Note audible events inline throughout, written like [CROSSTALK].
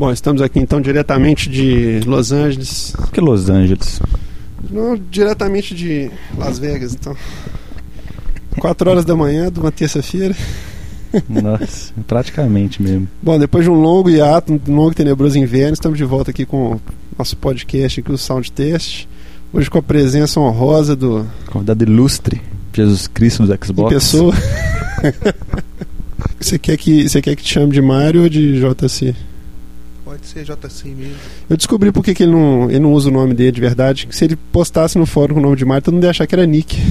Bom, estamos aqui então diretamente de Los Angeles. Por que Los Angeles? Não, diretamente de Las Vegas, então. 4 horas da manhã de uma terça-feira. Nossa, praticamente mesmo. Bom, depois de um longo hiato, um longo e tenebroso inverno, estamos de volta aqui com o nosso podcast aqui, o Sound Test. Hoje com a presença honrosa do. Convidado ilustre, Jesus Cristo em Xbox. pessoa. [LAUGHS] você, quer que, você quer que te chame de Mário ou de JC? Pode ser JC mesmo. Eu descobri por que ele não, ele não usa o nome dele de verdade. Que se ele postasse no fórum com o nome de Mário, todo mundo ia achar que era Nick. [LAUGHS]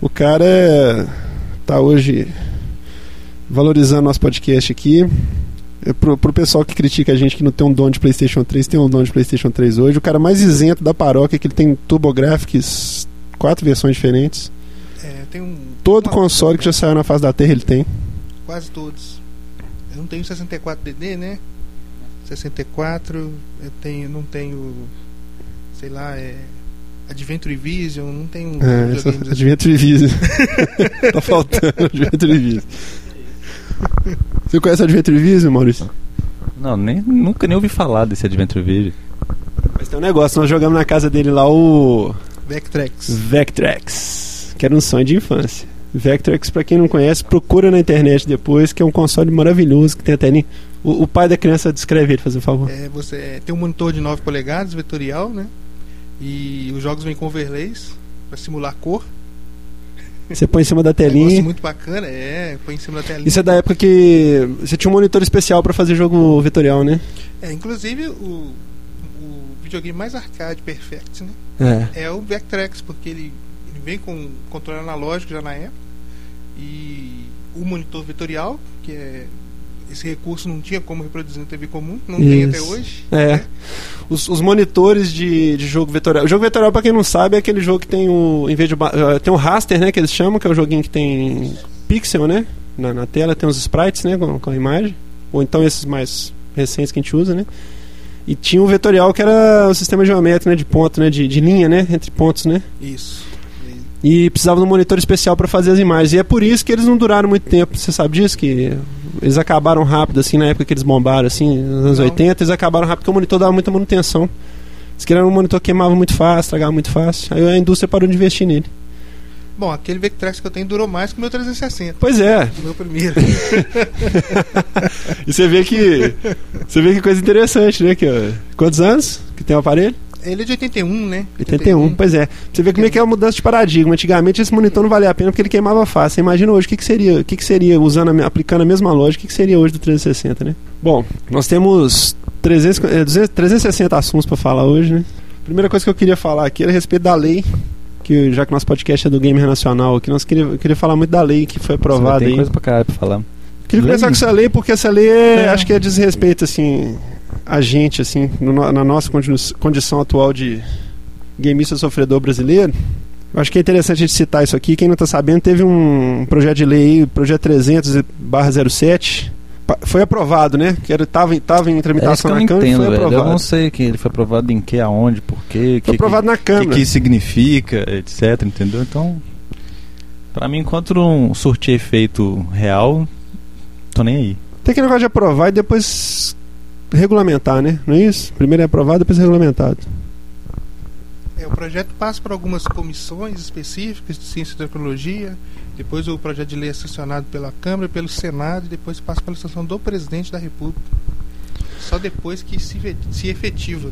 o cara é- tá hoje valorizando nosso podcast aqui. É Pro, pro pessoal que critica a gente que não tem um dono de PlayStation 3, tem um dono de PlayStation 3 hoje. O cara mais isento da paróquia, que ele tem TurboGrafx, quatro versões diferentes. É, tem um. Todo console que já saiu na face da Terra ele tem. Quase todos. Não tenho 64DD, né? 64, eu tenho, não tenho. Sei lá, é. Adventure Vision, não tenho. É, essa assim. Adventure Vision. [LAUGHS] tá faltando Adventure Vision. Você conhece Adventure Vision, Maurício? Não, nem, nunca nem ouvi falar desse Adventure Video. Mas tem um negócio, nós jogamos na casa dele lá o Vectrex. Vectrex, que era um sonho de infância. Vectrex, pra quem não conhece, procura na internet depois, que é um console maravilhoso que tem até nem... O, o pai da criança descreve ele, fazer favor. É, você é, tem um monitor de 9 polegadas, vetorial, né? E os jogos vêm com overlays para simular cor. Você põe em cima da telinha. muito bacana, é, põe em cima da telinha. Isso é da época que você tinha um monitor especial pra fazer jogo vetorial, né? É, inclusive o, o videogame mais arcade perfect, né? É. É o Vectrex, porque ele vem com controle analógico já na época. E o monitor vetorial, que é esse recurso não tinha como reproduzir na TV comum, não tem até Isso. hoje. É. né? Os, os monitores de, de jogo vetorial. O jogo vetorial, pra quem não sabe, é aquele jogo que tem o. Em vez de. eh, Tem o raster, né? Que eles chamam, que é o joguinho que tem pixel, né? Na, na tela tem os sprites, né? Com, com a imagem. Ou então esses mais recentes que a gente usa, né? E tinha o vetorial que era o sistema geométrico, né? De ponto, né? De, de linha, né? Entre pontos, né? Isso. E precisava de um monitor especial para fazer as imagens. E é por isso que eles não duraram muito tempo. Você sabe disso? Que eles acabaram rápido, assim, na época que eles bombaram, assim, nos anos Não. 80, eles acabaram rápido porque o monitor dava muita manutenção. Diz que era um monitor que queimava muito fácil, estragava muito fácil. Aí a indústria parou de investir nele. Bom, aquele Vectrex que eu tenho durou mais que o meu 360. Pois é. O meu primeiro. [LAUGHS] E você vê que. Você vê que coisa interessante, né? Que, ó, quantos anos que tem o aparelho? Ele é de 81, né? 81, pois é. Você vê como é que é a mudança de paradigma. Antigamente esse monitor não valia a pena porque ele queimava fácil. Você imagina hoje o que, que seria, o que, que seria usando, aplicando a mesma lógica, o que, que seria hoje do 360, né? Bom, nós temos 300, eh, 200, 360 assuntos para falar hoje, né? Primeira coisa que eu queria falar aqui era a respeito da lei, que já que nosso podcast é do Gamer Nacional, aqui nós queria, eu queria falar muito da lei que foi aprovada tem aí. coisa pra caralho pra falar. Queria Lei? começar com essa lei porque essa lei é, É. acho que é desrespeito assim a gente assim no na nossa condi- condição atual de gameista sofredor brasileiro. Eu acho que é interessante a gente citar isso aqui. Quem não está sabendo, teve um projeto de lei, aí, projeto 300/07, pa- foi aprovado, né? Que era tava, em- tava em É que tramitação eu não na Câmara entendo, foi velho. Eu aprovado. não sei que ele foi aprovado em que, aonde, por quê, Foi que, aprovado na que, Câmara. que isso significa, etc, entendeu? Então, pra mim, enquanto não surtir efeito real, tô nem aí. Tem aquele negócio de aprovar e depois regulamentar, né? Não é isso? Primeiro é aprovado, depois é regulamentado. É, o projeto passa por algumas comissões específicas de ciência e tecnologia, depois o projeto de lei é sancionado pela Câmara, pelo Senado e depois passa pela sanção do presidente da República. Só depois que se, se efetiva.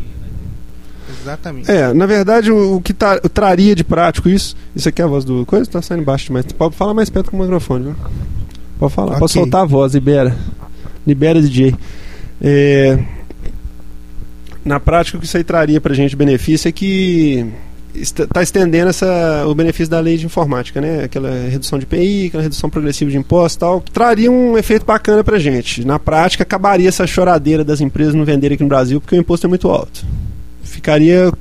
Exatamente. É, na verdade, o, o que tá- o traria de prático isso. Isso aqui é a voz do coisa? Tá saindo baixo demais. Pode falar mais perto com o microfone, viu? Pode falar. Pode Ok. soltar a voz, libera. Libera, DJ. É, na prática, o que isso aí traria pra gente de benefício é que está estendendo essa, o benefício da lei de informática, né? Aquela redução de PI, aquela redução progressiva de impostos e tal. Traria um efeito bacana pra gente. Na prática, acabaria essa choradeira das empresas não venderem aqui no Brasil porque o imposto é muito alto. Ficaria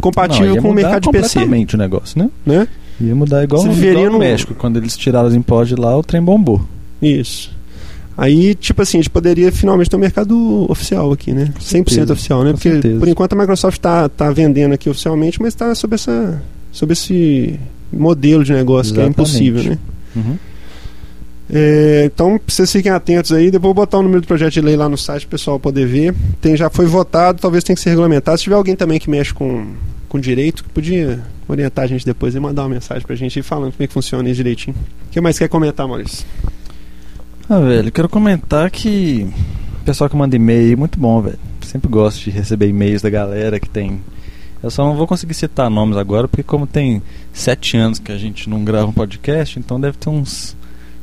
compatível Não, com o mercado de PC, completamente o negócio, né? né? Ia mudar igual, Você no, igual no- México, quando eles tiraram os impostos de lá, o trem bombou. Isso. Aí, tipo assim, a gente poderia finalmente ter um mercado oficial aqui, né? 100% certeza, oficial, né? Porque certeza. por enquanto a Microsoft tá, tá vendendo aqui oficialmente, mas tá sob essa sob esse modelo de negócio que é Exatamente. impossível, né? Uhum. É, então, vocês fiquem atentos aí. Depois vou botar o número do projeto de lei lá no site para o pessoal poder ver. Tem, já foi votado, talvez tenha que ser regulamentado. Se tiver alguém também que mexe com, com direito, que podia orientar a gente depois e mandar uma mensagem para a gente aí falando como é que funciona isso direitinho. O que mais quer comentar, Maurício? Ah, velho, quero comentar que o pessoal que manda e-mail é muito bom, velho. Sempre gosto de receber e-mails da galera que tem. Eu só não vou conseguir citar nomes agora, porque como tem sete anos que a gente não grava um podcast, então deve ter uns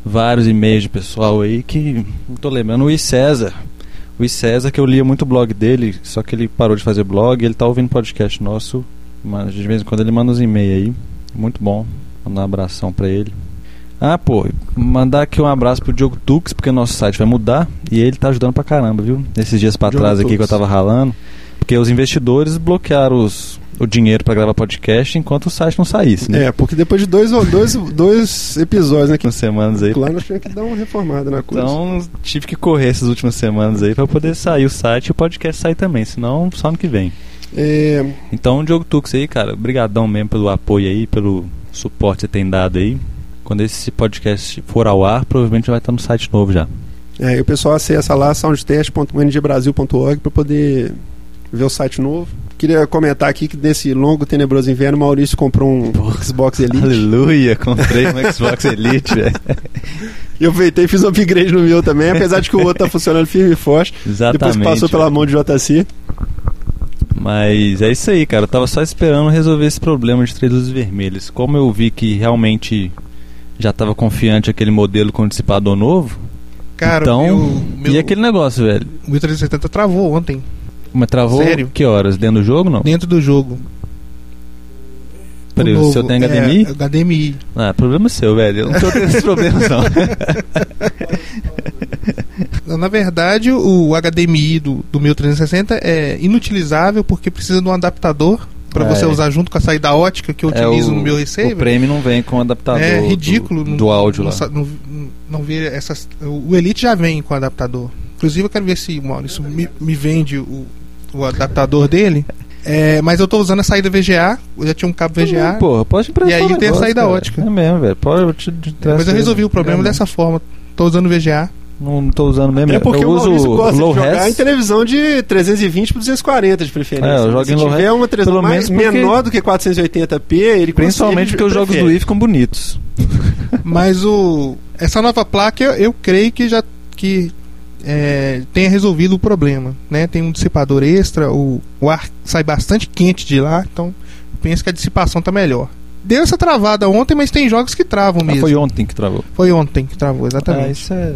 vários e-mails de pessoal aí que não tô lembrando. O I César. O I César, que eu lia muito o blog dele, só que ele parou de fazer blog, ele tá ouvindo podcast nosso. Mas de vez em quando ele manda uns e-mails aí. Muito bom. Mandar um abração pra ele. Ah, pô, mandar aqui um abraço pro Diogo Tux, porque o nosso site vai mudar e ele tá ajudando pra caramba, viu? Nesses dias pra Diogo trás aqui Tux. que eu tava ralando. Porque os investidores bloquearam os, o dinheiro pra gravar podcast enquanto o site não saísse, né? É, porque depois de dois, dois, dois episódios, né? Que semanas aí. lá nós tivemos que dar uma reformada na coisa. Então tive que correr essas últimas semanas aí pra poder sair o site e o podcast sair também, senão só ano que vem. É, Então, Diogo Tux aí, cara, brigadão mesmo pelo apoio aí, pelo suporte que você tem dado aí. Quando esse podcast for ao ar, provavelmente vai estar no site novo já. é, e o pessoal acessa lá soundtest.ngbrasil.org para poder ver o site novo. Queria comentar aqui que nesse longo tenebroso inverno, Maurício comprou um Xbox Elite. Aleluia, comprei um Xbox Elite, velho. E [LAUGHS] eu aproveitei e fiz um upgrade no meu também, apesar de que o outro tá funcionando firme e forte. Exatamente. Depois que passou pela mão de JC. Mas é isso aí, cara. Eu tava só esperando resolver esse problema de três luzes vermelhas. Como eu vi que realmente já tava confiante aquele modelo com dissipador novo, Cara, então. meu, meu, E aquele negócio, velho? o 1370 travou ontem, Mas travou Sério? que horas? Dentro do jogo, não? dentro do jogo. Peraí, O seu tem é, HDMI? HDMI. Ah, problema seu, velho. Eu não tô tendo [LAUGHS] esses problemas, [LAUGHS] não. Na verdade, o HDMI do, do 1360 é inutilizável porque precisa de um adaptador para É. você usar junto com a saída ótica que eu É, utilizo o- no meu O receiver. Prêmio não vem com adaptador é do- ridículo. do, não- áudio não, lá. Não, não ver essas. O Elite já vem com adaptador. Inclusive, eu quero ver se o Maurício me, me vende o, o adaptador dele. É, mas eu tô usando a saída VGA. Eu já tinha um cabo VGA. Porra, pode emprestar E aí o tem a negócio, saída cara. ótica. É mesmo, velho. Pode te, te mas eu resolvi o problema dessa forma. Tô usando VGA. Não tô usando mesmo. É porque eu o uso gosta low de jogar res. em televisão de 320 por 240 de preferência. É, eu jogo Se em low tiver res, uma televisão pelo mais menos porque- menor do que 480p, ele Principalmente porque os jogos do prefere. Wii ficam bonitos. [LAUGHS] Mas o essa nova placa eu, eu creio que já que é, tenha resolvido o problema, né? Tem um dissipador extra, o, o ar sai bastante quente de lá, então penso que a dissipação tá melhor. Deu essa travada ontem, mas tem jogos que travam Ah, mesmo. foi ontem que travou. Foi ontem que travou, Ah, exatamente. isso é.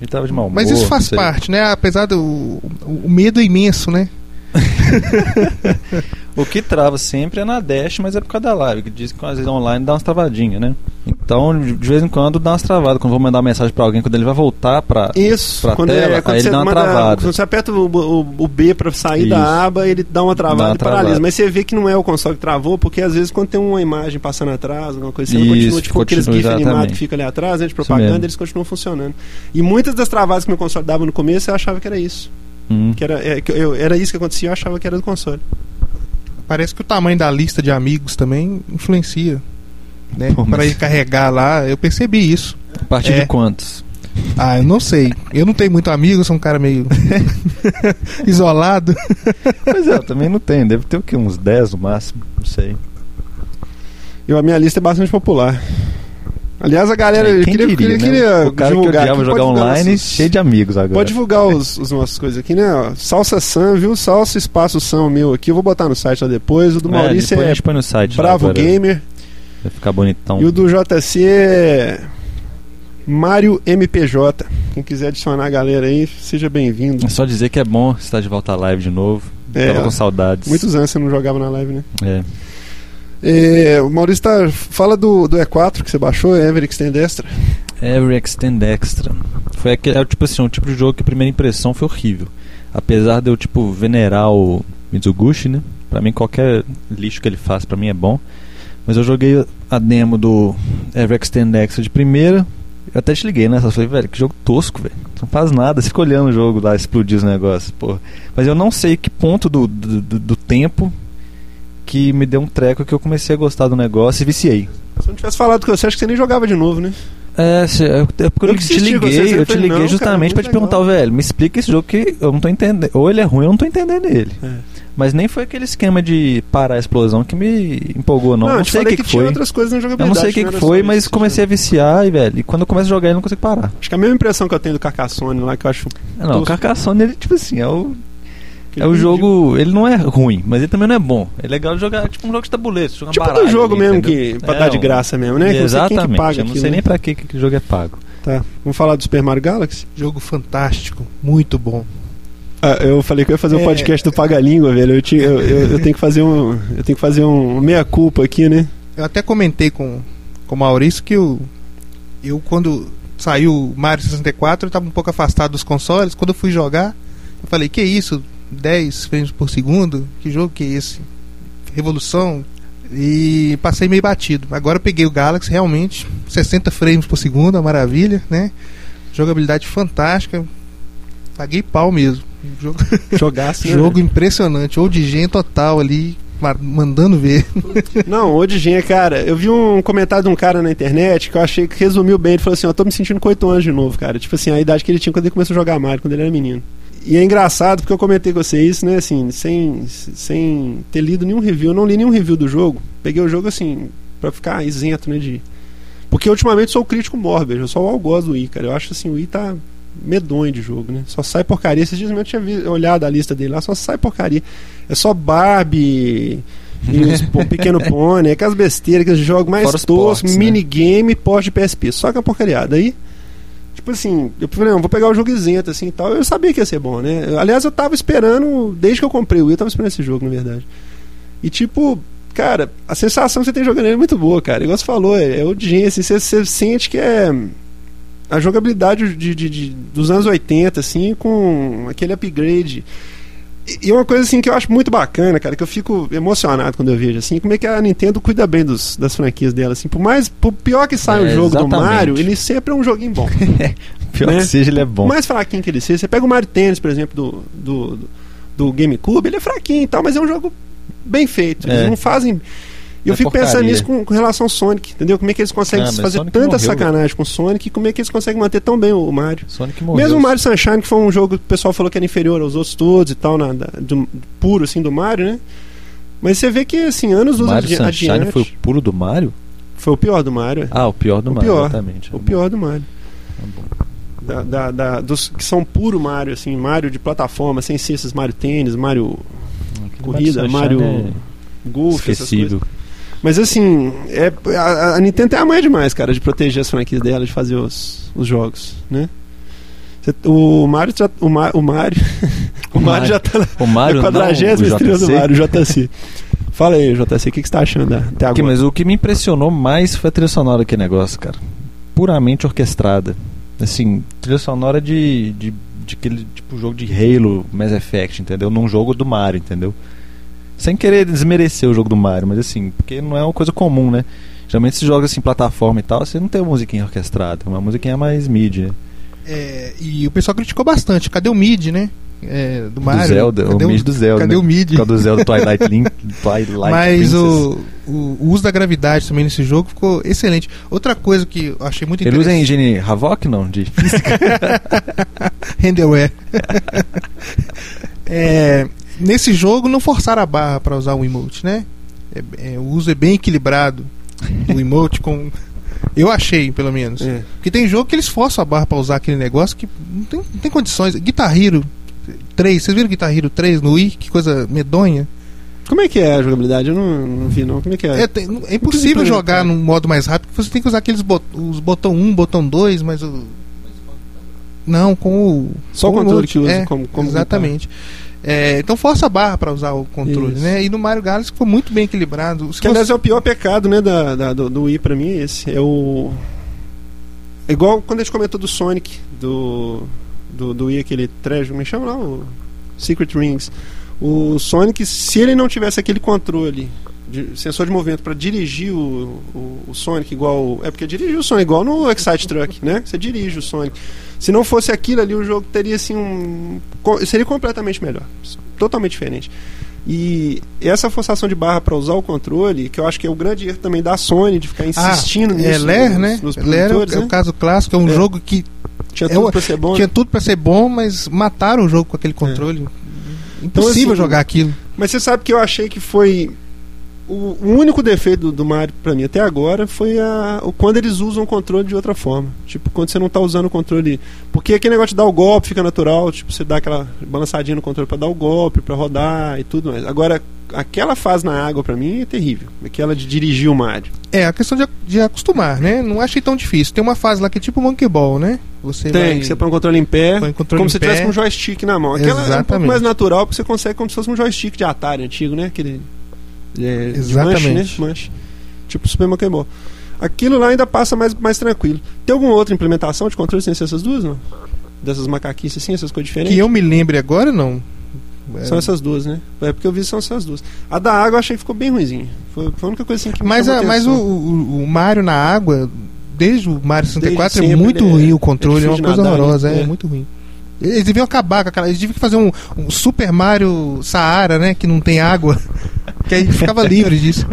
Ele tava de mau humor. mas isso faz parte, né? Apesar do o, o medo é imenso, né? [LAUGHS] O que trava sempre é na Dash, mas é por causa da live, que diz que às vezes online dá umas travadinhas, né? Então, de vez em quando dá umas travadas. Quando eu vou mandar uma mensagem pra alguém, quando ele vai voltar pra. Isso, pra quando, tela, é, quando aí ele dá uma manda- travada. quando você aperta o, o- o B pra sair Isso. da aba, ele dá uma travada Dá uma e paralisa. travada. Mas você vê que não é o console que travou, porque às vezes quando tem uma imagem passando atrás, alguma coisa assim, continua, tipo aqueles continua, GIF animados que fica ali atrás, né, de propaganda, eles continuam funcionando. E muitas das travadas que meu console dava no começo, eu achava que era isso. Hum. Que era, é, que eu- era isso que acontecia, eu achava que era do console. Parece que o tamanho da lista de amigos também influencia. Né? Pô, Para mas- ele carregar lá, eu percebi isso. A partir É. de quantos? Ah, eu não sei. Eu não tenho muito amigo, eu sou um cara meio [LAUGHS] isolado. Pois é, eu também não tenho. Deve ter o quê? Uns 10 no máximo. Não sei. Eu, a minha lista é bastante popular. Aliás, a galera, eu É, Quem queria, diria, queria, né? o cara que divulgar aqui, jogar online, nossos- cheio de amigos agora. Pode divulgar os, os nossas coisas aqui, né? Salsa Sam, viu? Salsa Espaço Sam meu aqui. Eu vou botar no site lá depois. O do É, Maurício depois a é gente põe no site. Bravo. Gamer. Vai ficar bonitão. E o do JC é Mário MPJ. Quem quiser adicionar a galera aí, seja bem-vindo. É só dizer que é bom estar de volta à live de novo. É, Tava com saudades. muitos anos você não jogava na live, né? É. É, o Maurício tá, fala do, do E4 que você baixou, Ever Extend Extra. Every Extend Extra. Foi aquele, é, tipo assim, um tipo de jogo que a primeira impressão foi horrível. Apesar de eu, tipo, venerar o Mizuguchi, né? Pra mim, qualquer lixo que ele faz, pra mim é bom. Mas eu joguei a demo do Every Extend Extra de primeira. Eu até liguei, né? Eu falei, velho, que jogo tosco, velho. Não faz nada, você fica olhando o jogo lá, explodir os negócios, pô. Mas eu não sei que ponto do, do- do tempo que me deu um treco que eu comecei a gostar do negócio e viciei. Se eu não tivesse falado com você, acho que você nem jogava de novo, né? É, é, é porque eu, Eu te liguei, eu eu te falei, liguei não, justamente cara, pra te muito perguntar, velho, me explica esse jogo que eu não tô entendendo. Ou ele é ruim, eu não tô entendendo ele. É. Mas nem foi aquele esquema de parar a explosão que me empolgou, não. eu Não, te sei o que, que tinha foi. outras coisas na Eu jogabilidade. não sei o que, que foi, mas comecei a viciar e, velho, e quando eu começo a jogar ele não consigo parar. Acho que a mesma impressão que eu tenho do Carcassonne lá, que eu acho. Não, o. Carcassonne, ele, tipo assim, é o, que é o jogo. Ele não é ruim, mas ele também não é bom. É legal jogar, tipo um jogo de tabuleiro. Jogar Tipo baralho do jogo ali, mesmo, entendeu? que, pra É, dar de graça mesmo, né? Que não sei quem que Exatamente. paga eu não sei né? nem pra que que o jogo é pago. Tá. Vamos falar do Super Mario Galaxy? Jogo fantástico, muito bom. Ah, eu falei que eu ia fazer um É. podcast do Paga Língua, velho. Eu, tinha- eu, eu- eu tenho que fazer um. Eu tenho que fazer um meia-culpa aqui, né? Eu até comentei com, com o Maurício que eu, eu quando saiu o Mario 64, eu estava um pouco afastado dos consoles. Quando eu fui jogar, eu falei, que isso? 10 frames por segundo? Que jogo que é esse? Revolução? E passei meio batido. Agora eu peguei o Galaxy, realmente, 60 frames por segundo, uma maravilha, né? Jogabilidade fantástica. Paguei pau mesmo. Jogo, [LAUGHS] Jogaço, né? jogo impressionante. Ou de gen total ali, ma- mandando ver. [LAUGHS] Não, gente, cara, eu vi um comentário de um cara na internet que eu achei que resumiu bem. Ele falou assim: Eu tô me sentindo com 8 anos de novo, cara. Tipo assim, a idade que ele tinha quando ele começou a jogar Mario, quando ele era menino. E é engraçado porque eu comentei com você isso, né? Assim, sem, sem ter lido nenhum review. Eu não li nenhum review do jogo. Peguei o jogo assim, pra ficar isento, né? De... Porque ultimamente sou o crítico mórbido. Eu só algoz do Wii, cara. Eu acho assim, o Wii tá medonho de jogo, né? Só sai porcaria. Esses dias eu tinha olhado a lista dele lá, só sai porcaria. É só Barbie. [LAUGHS] E pequeno pônei, aquelas besteiras, aqueles jogos mais toscos, né? minigame, porte de PSP, só que a porcariada. Aí, tipo assim, eu falei, não, vou pegar o jogo isento assim e tal. Eu sabia que ia ser bom, né? Aliás, eu tava esperando, desde que eu comprei o Wii, eu tava esperando esse jogo, na verdade. E tipo, cara, a sensação que você tem jogando ele é muito boa, cara. Igual você falou, é, é assim, você, você sente que é a jogabilidade de, de- de- dos anos 80, assim, com aquele upgrade. E, uma coisa assim que eu acho muito bacana, cara, que eu fico emocionado quando eu vejo assim, como é que a Nintendo cuida bem dos, das franquias dela, assim, por mais por pior que saia É, um jogo do exatamente. Mario, ele sempre é um joguinho bom. [LAUGHS] Pior Né? que seja, ele é bom. Por mais fraquinho que ele seja, você pega o Mario Tennis, por exemplo, do, do, do, do GameCube, ele é fraquinho e tal, mas é um jogo bem feito. Eles É. não fazem. E eu É fico pensando nisso com, com relação ao Sonic, entendeu? Como é que eles conseguem Ah, fazer Sonic tanta morreu, sacanagem com o Sonic e como é que eles conseguem manter tão bem o Mario. Sonic morreu. Mesmo o Mario Sunshine, que foi um jogo que o pessoal falou que era inferior aos outros todos e tal, na, da- do, puro assim do Mario, né? Mas você vê que assim, anos luz Mario Sunshine adiante, foi o pulo do Mario? foi o pior do Mario. é. Ah, o pior do O Mario, pior. exatamente. O pior do Mario. Tá. Da, da- da- dos que são puro Mario, assim, Mario de plataforma, sem ser esses Mario Tênis, Mario Corrida, Sunshine Mario é Golf, essas coisas. Mas assim, é, a, a Nintendo tem a mãe demais, cara, de proteger as franquias dela, de fazer os, os jogos, né? Cê- O Mario já, o, Ma, o Mario [LAUGHS] o O Mario Mario. já tá na O Mario não, 40 o estrela do. Mario, JC. [LAUGHS] Fala aí, JC, o que, que você tá achando até agora? mas o que me impressionou mais foi a trilha sonora daquele negócio, cara. Puramente orquestrada. Assim, trilha sonora de, de, de aquele tipo jogo de Halo, Mass Effect, entendeu? Num jogo do Mario, entendeu? Sem querer desmerecer o jogo do Mario, mas assim, porque não é uma coisa comum, né? Geralmente se joga assim, plataforma e tal, você não tem uma musiquinha orquestrada, é uma musiquinha mais mid, né? É, e o pessoal criticou bastante. Cadê o mid, né? É, do Mario. do Zelda, cadê o mid do Zelda. Cadê né? o mid? Causa do Zelda Twilight Link, [LAUGHS] Twilight Mas o, o, o uso da gravidade também nesse jogo ficou excelente. Outra coisa que eu achei muito Ele usa a interessante. engine Havok, não? De [LAUGHS] Renderware. É, [LAUGHS] nesse jogo não forçaram a barra para usar o emote, né? É- é, o uso é bem equilibrado do emote com. Eu achei, pelo menos. É. Porque tem jogo que eles forçam a barra pra usar aquele negócio que não tem, não tem condições. Guitar Hero 3, vocês viram Guitar Hero 3 no Wii? Que coisa medonha. Como é que é a jogabilidade? Eu não, não vi, não. Como é que é? É, tem- é impossível jogar num modo mais rápido, porque você tem que usar aqueles bot, os botão 1, botão 2, mas o. Não, com o. Só o com controle emote, que usa é, como, como Exatamente. É, então força a barra pra usar o controle, Isso. né? E no Mario Galaxy ficou muito bem equilibrado. Se Que aliás você- é o pior pecado, né, da, da- do, do Wii pra mim, é esse. É o. É igual quando a gente comentou do Sonic, do. Do, do Wii, aquele Treasure, me chama lá, o Secret Rings. O Sonic, se ele não tivesse aquele controle, de, sensor de movimento pra dirigir o, o, o Sonic igual. É porque dirigir o Sonic igual no Excite Truck, né? Você dirige o Sonic. Se não fosse aquilo ali, o jogo teria assim um. Seria completamente melhor. Totalmente diferente. E essa forçação de barra para usar o controle, que eu acho que é o grande erro também da Sony de ficar insistindo ah, nisso. É Ler, né? Nos Ler é o, né? é o caso clássico, é um É. jogo que Tinha é tudo o- pra ser bom. tinha né? tudo pra ser bom, mas mataram o jogo com aquele controle. Então, Impossível assim, jogar aquilo. Mas você sabe que eu achei que foi. O, único defeito do, do Mario pra mim até agora foi a, o quando eles usam o controle de outra forma. Tipo, quando você não tá usando o controle. Porque aquele negócio de dar o golpe fica natural, tipo, você dá aquela balançadinha no controle pra dar o golpe, pra rodar e tudo mais. Agora, aquela fase na água pra mim é terrível. Aquela de dirigir o Mario. É, a questão de, de acostumar, né? Não achei tão difícil. Tem uma fase lá que é tipo Monkey Ball, né? Você Tem, vai... que você põe o controle em pé, controle como em se pé. tivesse um joystick na mão. Aquela é um pouco Exatamente. mais natural, porque você consegue como se fosse um joystick de Atari antigo, né? Aquele. É, de Exatamente. manche, né? Manche. Tipo Super Monkey Ball. Aquilo lá ainda passa mais, mais tranquilo. Tem alguma outra implementação de controle sem ser essas duas, não? Dessas macaquices assim, essas coisas diferentes? Que eu me lembre agora, não. É, São essas duas, né? É porque eu vi são essas duas. A da água eu achei que ficou bem ruimzinha. Foi, foi a única coisa assim que me Mas, a, mas o, o, o Mario na água, desde o Mario 64, é sempre muito é- ruim o controle, é é, uma coisa nadar, horrorosa, né? é. É. muito ruim. Eles deviam acabar com aquela. Eles deviam fazer um, um Super Mario Saara, né? Que não tem água. [LAUGHS] que aí ficava livre disso.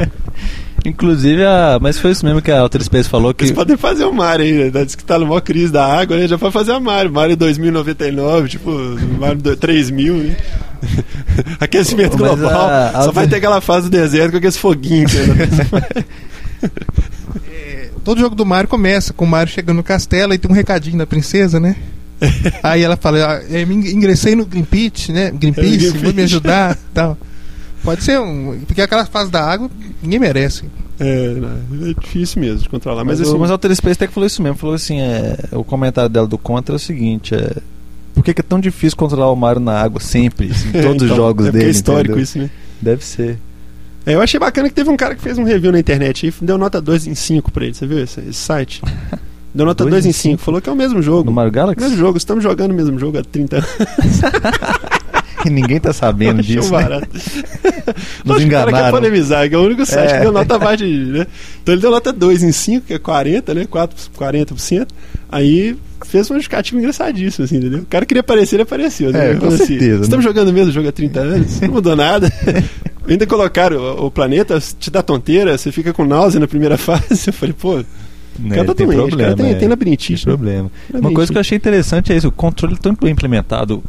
Inclusive, a... mas foi isso mesmo que a Outer Space falou que. Eles podem fazer o Mario aí, né? Diz que tá numa crise da água, né? Já pode fazer a Mario. Mario 2099, tipo, Mario do- 3000, né? [LAUGHS] Aquecimento global. a- a- Só vai ter aquela fase do deserto com aqueles foguinhos. Né? [LAUGHS] É, todo jogo do Mario começa com o Mario chegando no castelo e tem um recadinho da princesa, né? [LAUGHS] Aí ela fala, ah, eu me ingressei no Greenpeace, né? Greenpeace, É, Greenpeace. vou me ajudar [LAUGHS] tal. Pode ser um. Porque aquela fase da água ninguém merece. é, é difícil mesmo de controlar. Mas, Mas, assim, o- mas a Outer Space até que falou isso mesmo. Falou assim: é, o comentário dela do Contra é o seguinte: é, por que, que é tão difícil controlar o Mario na água sempre? assim, [LAUGHS] em todos os então, jogos é porque dele. É histórico entendeu? isso, né? Deve ser. É, eu achei bacana que teve um cara que fez um review na internet e deu nota 2 em 5 pra ele. Você viu esse, esse site? Deu nota 2 2 em em 5. Falou que é o mesmo jogo. No Mario Galaxy? Mesmo jogo, estamos jogando o mesmo jogo há 30 anos. [LAUGHS] E ninguém tá sabendo [LAUGHS] disso. né? barato. [LAUGHS] Nos Acho que O cara quer enganaram. polemizar, que é o único site É. que deu nota abaixo de. Né? Então ele deu nota 2 em 5, que é 40, né? 4, 40%. Aí fez um justificativo engraçadíssimo, assim, entendeu? O cara queria aparecer, ele apareceu. Né? É, com falou certeza, Estamos né? jogando o mesmo jogo há 30 anos, não mudou nada. Ainda colocaram o, o planeta, te dá tonteira, você fica com náusea na primeira fase. Eu falei, pô, Né, tem doente, problema. cara tem, é. tem Tem labirintite. né? problema. Uma Labirintite. coisa que eu achei interessante é isso: o controle tão implementado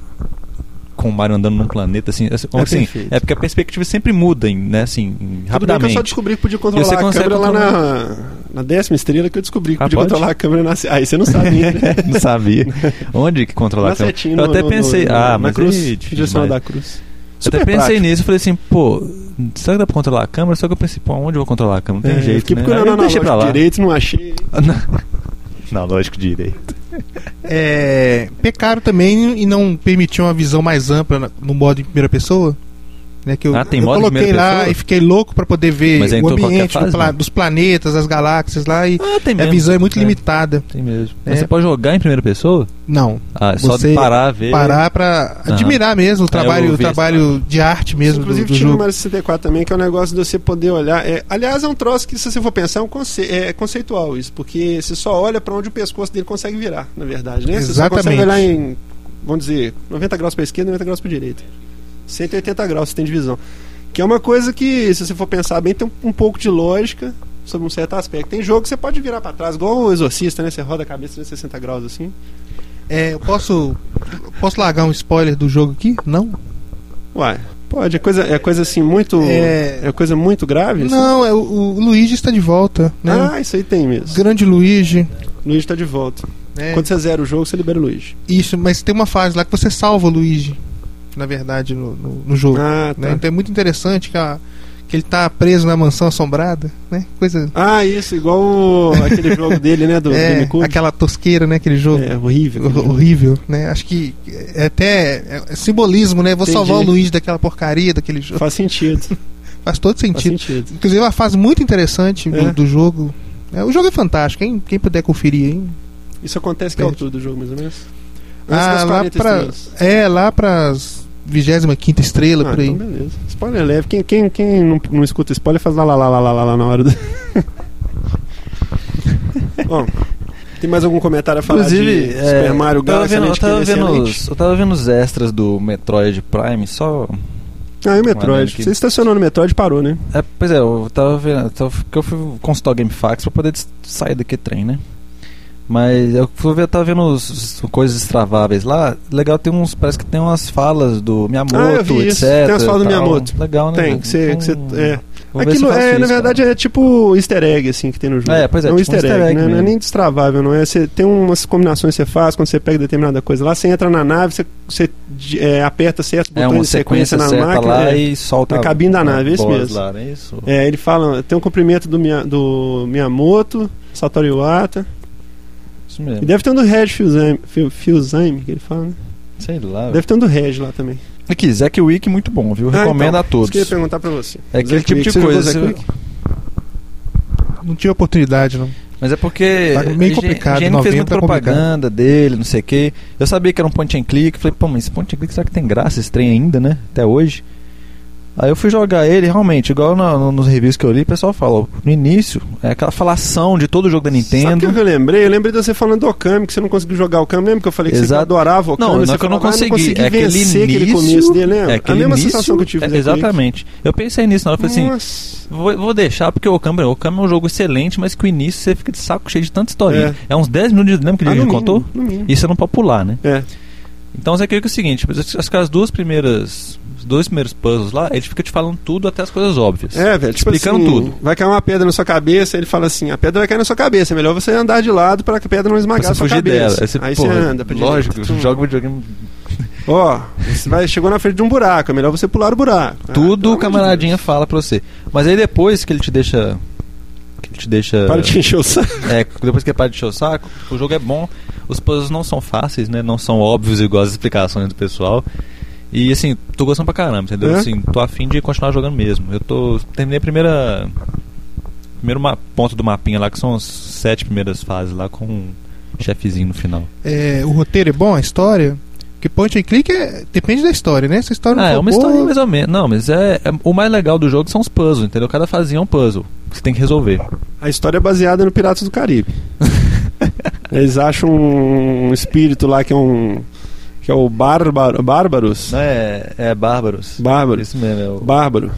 com o Mario andando num planeta assim, assim, É assim, é porque a perspectiva sempre muda, né, assim, Tudo que eu rapidamente. só descobri que podia controlar a câmera lá controlar. na, na décima estrela que eu descobri que Ah, podia pode? controlar a câmera na. Aí você não sabia, né? [LAUGHS] Não sabia. Onde que controlar [LAUGHS] Na a câmera? Eu no- até no- pensei, no- ah, na mas cruz, aí, difícil direção da cruz. Eu Super até pensei prático. nisso, eu falei assim, pô, será que dá pra controlar a câmera? Só que eu pensei, pô, onde eu vou controlar a câmera? Não tem É, jeito, Fiquei né? Aí eu deixei pra lá. direito, não achei. [LAUGHS] Não, lógico direito. [LAUGHS] É, pecaram também e não permitiam uma visão mais ampla no modo em primeira pessoa. Né, que eu, Ah, tem eu coloquei lá pessoa? e fiquei louco pra poder ver Mas o ambiente do fase, pla- né? dos planetas, as galáxias lá e Ah, tem a visão é muito É, limitada. Tem mesmo. É. Mas você pode jogar em primeira pessoa? Não, Ah, é só Você parar, ver. parar pra Aham. admirar mesmo o É, trabalho, o trabalho de arte mesmo do, Inclusive do tinha no jogo. Mario 64 também, que é um negócio de você poder olhar. É, aliás, é um troço que, se você for pensar, é, um conce é conceitual isso, porque você só olha pra onde o pescoço dele consegue virar, na verdade, né? Você só consegue Exatamente. olhar em, vamos dizer, 90 graus pra esquerda e 90 graus pra direita. 180 graus você tem de visão. Que é uma coisa que, se você for pensar bem, tem um, um pouco de lógica sobre um certo aspecto. Tem jogo que você pode virar pra trás, igual o Exorcista, né? Você roda a cabeça 360 graus assim. É, eu posso posso largar um spoiler do jogo aqui? Não? Uai, pode. É coisa, é coisa assim muito. É- É, coisa muito grave? assim? Não, é, o, o Luigi está de volta, né? Ah, isso aí tem mesmo. Grande Luigi. Luigi tá de volta. né? Quando você zera o jogo, você libera o Luigi. Isso, mas tem uma fase lá que você salva o Luigi, na verdade, no, no, no jogo. Ah, né? tá. Então é muito interessante que, a- que ele tá preso na mansão assombrada, né? Coisa. Ah, isso, igual o- aquele jogo dele, né? Do [LAUGHS] é, GameCube. aquela tosqueira, né? Aquele jogo. É horrível. Horrível, né? Acho que é até é- é simbolismo, né? Vou Entendi. salvar o Luigi daquela porcaria, daquele jogo. Faz sentido. [LAUGHS] Faz todo Faz sentido. sentido. Inclusive, é uma fase muito interessante do, É. do jogo. É, o jogo é fantástico, quem, quem puder conferir aí. Isso acontece que Perde. altura do jogo, mais ou menos? Antes Ah, lá 40 pra, estrelas. é, lá pras 25 estrela, Ah, por aí. então beleza. Spoiler leve. Quem, quem, quem não, não escuta spoiler faz lá, lá, lá, lá, lá, lá, na hora do. [LAUGHS] Bom, tem mais algum comentário a falar Inclusive, de é, Super Mario eu tava Galaxy? vendo, eu, de que tava vendo os, eu tava vendo os extras do Metroid Prime, só Ah, e o Um Metroid? Você estacionou no Metroid e parou, né? É, pois é, eu tava vendo. Tava, que eu fui consultar o GameFAQs pra poder sair daqui trem, né? Mas eu fui ver, tava vendo os, coisas extraváveis lá. Legal, tem uns. Parece que tem umas falas do Miyamoto, Ah, eu vi etc. isso. Tem umas falas do. Miyamoto. Legal, né? Tem, que você. que você- Então, é. Aquilo é, na isso, verdade, cara. é tipo easter egg, assim, que tem no jogo. É, pois é, um tipo um easter easter egg, egg né? Não é nem destravável, não é? Você tem umas combinações que você faz quando você pega determinada coisa lá, você entra na nave, você, você é, aperta certo É uma de sequência, sequência na máquina. lá é. e solta na a- cabine da nave, é isso mesmo. Lá, é isso? É, ele fala, tem um cumprimento do, Mia- do Miyamoto, Satoru Iwata, Isso e mesmo. deve ter um do Red Fusame que ele fala, né? Sei lá. Deve ter um do Red lá também. Aqui, Zack Wick, muito bom, viu? Ah, Recomendo então, a todos. Isso que eu ia perguntar pra você. É aquele tipo Wick, de coisa. Não tive oportunidade, não. Mas é porque. Tá meio a complicado, gente fez 90 muita é complicado. propaganda dele, não sei o quê. Eu sabia que era um point and click. Falei, pô, mas esse point and click será que tem graça esse trem ainda, né? Até hoje. Aí eu fui jogar ele, realmente, igual na- no- nos reviews que eu li, o pessoal fala, ó, no início, é aquela falação de todo jogo da Sabe o Nintendo. que eu lembrei? Eu lembrei de você falando do Okami, que você não conseguiu jogar o Okami. Lembra que eu falei que você Exato. adorava o Okami? Não, não você é que eu não falava, "Ah, consegui. É aquele vencer aquele início- começo dele, lembra? É aquele a mesma início, sensação que eu tive. é. Exatamente. Eu pensei nisso na hora, eu falei assim, Nossa. Vou, vou deixar porque o Okami, o Okami é um jogo excelente, mas que o início você fica de saco cheio de tanta historinha. É, uns 10 minutos, lembra que Ah, ele contou? mínimo, mínimo. Isso é não popular, né? É. Então você quer que é o seguinte, acho que as duas primeiras. Os dois primeiros puzzles lá, ele fica te falando tudo até as coisas óbvias. É, velho. Tipo Explicando assim, tudo. Vai cair uma pedra na sua cabeça, ele fala assim: a pedra vai cair na sua cabeça. É melhor você andar de lado para que a pedra não esmagar Pra você sua fugir cabeça. dela. Aí você, Aí porra, você anda pra Lógico, direita. Joga videogame. [LAUGHS] Ó, você vai, chegou na frente de um buraco, é melhor você pular o buraco. Ah, pelo Tudo amor o camaradinha fala pra você. Mas aí depois que ele te deixa. Que ele te deixa. Para de encher o saco. [LAUGHS] É, depois que ele para de encher o saco, o jogo é bom. Os puzzles não são fáceis, né? Não são óbvios igual as explicações do pessoal. E assim, tô gostando pra caramba, entendeu? É? Assim, tô afim de continuar jogando mesmo. Eu tô. Terminei a primeira. Primeiro ma- ponto do mapinha lá, que são as sete primeiras fases lá com um chefezinho no final. É, o roteiro é bom, a história? Porque point and click é, depende da história, né? Se a história não Ah, é uma boa, história mais ou menos. Não, mas é, é- O mais legal do jogo são os puzzles, entendeu? Cada fazinha é um puzzle que você tem que resolver. A história é baseada no Piratas do Caribe. [LAUGHS] Eles acham um espírito lá que é um. Que é o Bárbaro. Bárbaros. Não é, é Bárbaros. Bárbaro. Isso mesmo, é o. Bárbaro.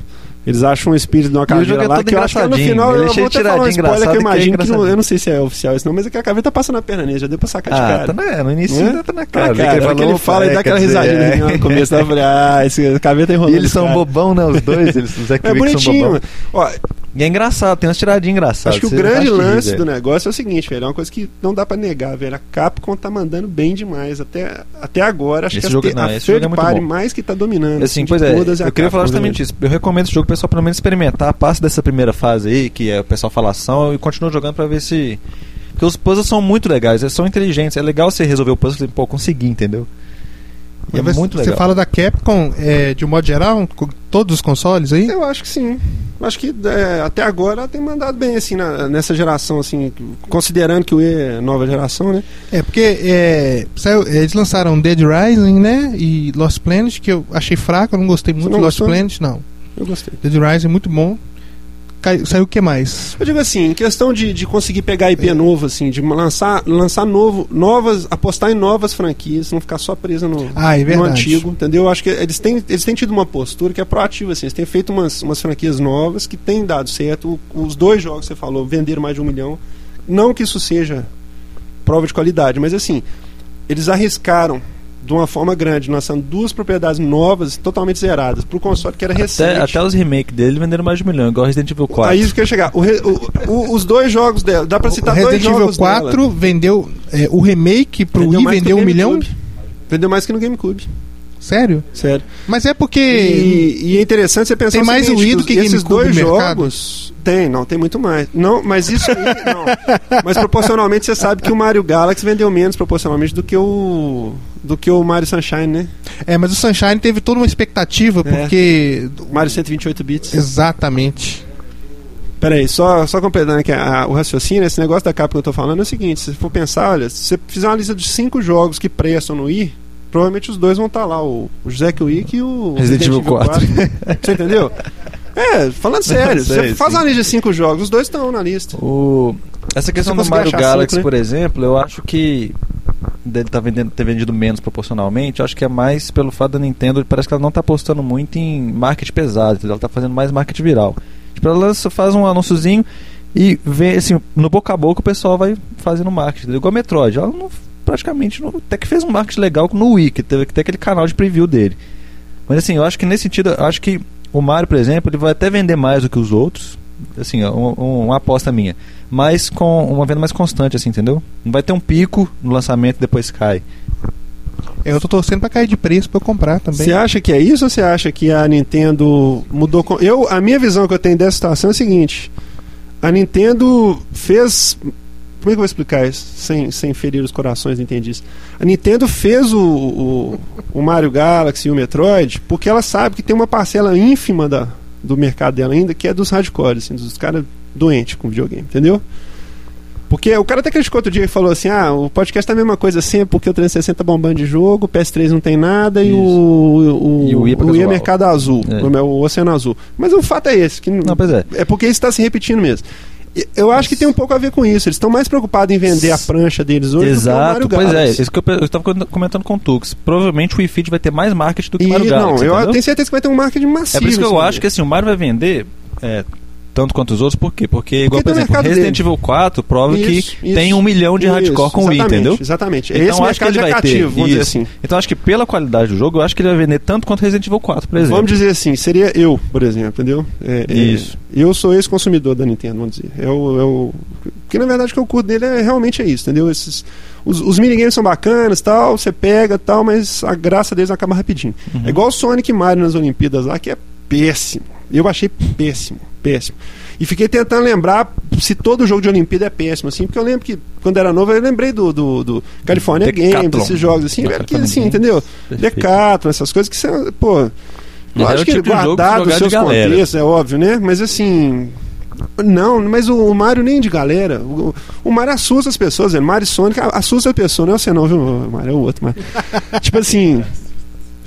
Eles acham um espírito de uma jogo caveira é lá que eu acho que no final ele é eu vou até falar um spoiler que eu engraçada que é imagino que não, eu não sei se é oficial isso não, mas é que a caveira tá passando na perna nele, já deu pra sacar de Ah, cara. tá na, no início Né? tá na Ah, cara. cara, Ele hora que ele falou, fala e é, dá aquela risadinha é. no cabeço, eu falei, ah, esse caveira tá enrolando. E eles são cara. bobão, né? Os dois, eles, os Zack É bonitinho. Ó, E é engraçado, tem umas tiradinhas engraçadas. acho que o grande lance do negócio é o seguinte, velho, é uma coisa que não dá pra negar, velho. A Capcom tá mandando bem demais até, até agora. Acho Esse que jogo- te- não, a esse jogo é muito party bom. mais que tá dominando. Assim, de pois é, é a eu queria Capcom, falar né, justamente velho? isso. Eu recomendo esse jogo pro pessoal pelo menos experimentar, passe dessa primeira fase aí, que é o pessoal falação, e continua jogando pra ver se. Porque os puzzles são muito legais, eles são inteligentes. É legal você resolver o puzzle e pô, conseguir, entendeu? É Mas muito Você legal. fala da Capcom é, de um modo geral, com todos os consoles aí? Eu acho que sim. Eu Acho que é, até agora tem mandado bem assim na- nessa geração, assim, considerando que o E é nova geração, né? É, porque é, saiu- eles lançaram Dead Rising, né? E Lost Planet, que eu achei fraco, eu não gostei muito de Lost gostou? Planet, não. Eu gostei. Dead Rising é muito bom. Cai- saiu o que mais? Eu digo assim, em questão de, de conseguir pegar IP novo, assim, de lançar, lançar novo, novas, apostar em novas franquias, não ficar só presa no, Ah, é no antigo, entendeu? Eu acho que eles têm, eles têm tido uma postura que é proativa, assim, eles têm feito umas, umas franquias novas que têm dado certo. O- os dois jogos que você falou venderam mais de um milhão. Não que isso seja prova de qualidade, mas assim, eles arriscaram de uma forma grande, lançando duas propriedades novas, totalmente zeradas, pro console que era recente. Até, até os remakes dele venderam mais de um milhão, igual Resident Evil 4. Aí isso que eu ia chegar. O re- o- o- os dois jogos dela, dá pra O citar dois Resident Evil jogos 4 dela. vendeu é, o remake pro Wii mais que vendeu um milhão? Vendeu mais que no GameCube. Sério? Sério. Mas é porque E, e é interessante você pensar Tem o mais seguinte, Wii do os- que esses GameCube dois jogos tem, não, tem muito mais. Não, mas isso aí, não. [LAUGHS] Mas proporcionalmente você sabe que o Mario Galaxy vendeu menos proporcionalmente do que o do que o Mario Sunshine, né? é, mas o Sunshine teve toda uma expectativa É. porque O Mario 128 bits. exatamente. Peraí, só, só completando aqui a- o raciocínio, esse negócio da capa que eu tô falando é o seguinte, se for pensar, olha, se você fizer uma lista de cinco jogos que prestam no Wii, provavelmente os dois vão estar lá, o, o Zack Wick e o Resident Evil 4. [LAUGHS] Você entendeu? É, falando sério, Sei, você faz sim. uma lista de cinco jogos, os dois estão na lista. O... Essa questão do Mario Galaxy, cinco, né? por exemplo, eu acho que dele tá vendendo, ter vendido menos proporcionalmente, acho que é mais pelo fato da Nintendo, parece que ela não tá apostando muito em marketing pesado, entendeu? ela tá fazendo mais marketing viral. Tipo, ela faz um anúnciozinho e vê, assim, no boca a boca o pessoal vai fazendo marketing, entendeu? igual a Metroid. Ela não, praticamente, não, até que fez um marketing legal no que teve ter aquele canal de preview dele. Mas assim, eu acho que nesse sentido, acho que o Mario, por exemplo, ele vai até vender mais do que os outros, assim, um, um, uma aposta minha. Mas com uma venda mais constante, assim, entendeu? Não vai ter um pico no lançamento e depois cai. Eu tô torcendo pra cair de preço pra eu comprar também. Você acha que é isso ou você acha que a Nintendo mudou? com- Eu, a minha visão que eu tenho dessa situação é a seguinte: a Nintendo fez. Como é que eu vou explicar isso sem, sem ferir os corações entendis? A Nintendo fez o, o, o Mario Galaxy e o Metroid porque ela sabe que tem uma parcela ínfima da, do mercado dela ainda que é dos hardcores, assim, dos caras doentes com videogame, entendeu? Porque o cara até criticou outro dia e falou assim: ah, o podcast tá a mesma coisa sempre, porque o 360 tá bombando de jogo, o PS3 não tem nada e Isso. o, o, E o Wii é o é mercado azul, É. o, o oceano azul. Mas o fato é esse, que Não, pois é. é porque isso está se repetindo mesmo. E Eu acho que tem um pouco a ver com isso. Eles estão mais preocupados em vender a prancha deles hoje do que o Exato, Mario pois é, isso que eu, estava comentando com o Tux. Provavelmente o Wii Fit vai ter mais marketing do que o E, Mario Galaxy. não, eu entendeu? tenho certeza que vai ter um marketing massivo. É por isso que eu acho que assim, o Mario vai vender é, tanto quanto os outros, por quê? Porque, igual, tem por exemplo, Resident dele. Evil 4 prova Isso, que isso. tem um milhão de hardcore Isso, com o Wii, entendeu? Exatamente. Então Esse acho que ele é vai ter. cativo, vamos dizer isso. assim. Então acho que pela qualidade do jogo, eu acho que ele vai vender tanto quanto Resident Evil 4, por exemplo. Vamos dizer assim, seria eu, por exemplo, entendeu? É, é, Isso. eu sou ex-consumidor da Nintendo, vamos dizer. É o, é o- porque na verdade o que eu curto dele é realmente é isso, entendeu? Esses, os, os minigames são bacanas, tal, você pega tal, mas a graça deles acaba rapidinho. Uhum. É igual o Sonic Mario nas Olimpíadas lá, que é péssimo. Eu achei péssimo, péssimo. E fiquei tentando lembrar se todo jogo de Olimpíada é péssimo, assim, porque eu lembro que quando era novo eu lembrei do, do, do California Decathlon. Games, esses jogos assim, Não, velho, que assim, entendeu? Perfeito. Decathlon, essas coisas que são, pô. Mas é Lógico o que tipo guardado os seus contextos, é óbvio, né? Mas assim. Não, mas o, o Mario nem de galera. O, o Mario assusta as pessoas, velho. Mario Sonic assusta a pessoa, não é você não, viu? O Mario é o outro, mas. tipo assim.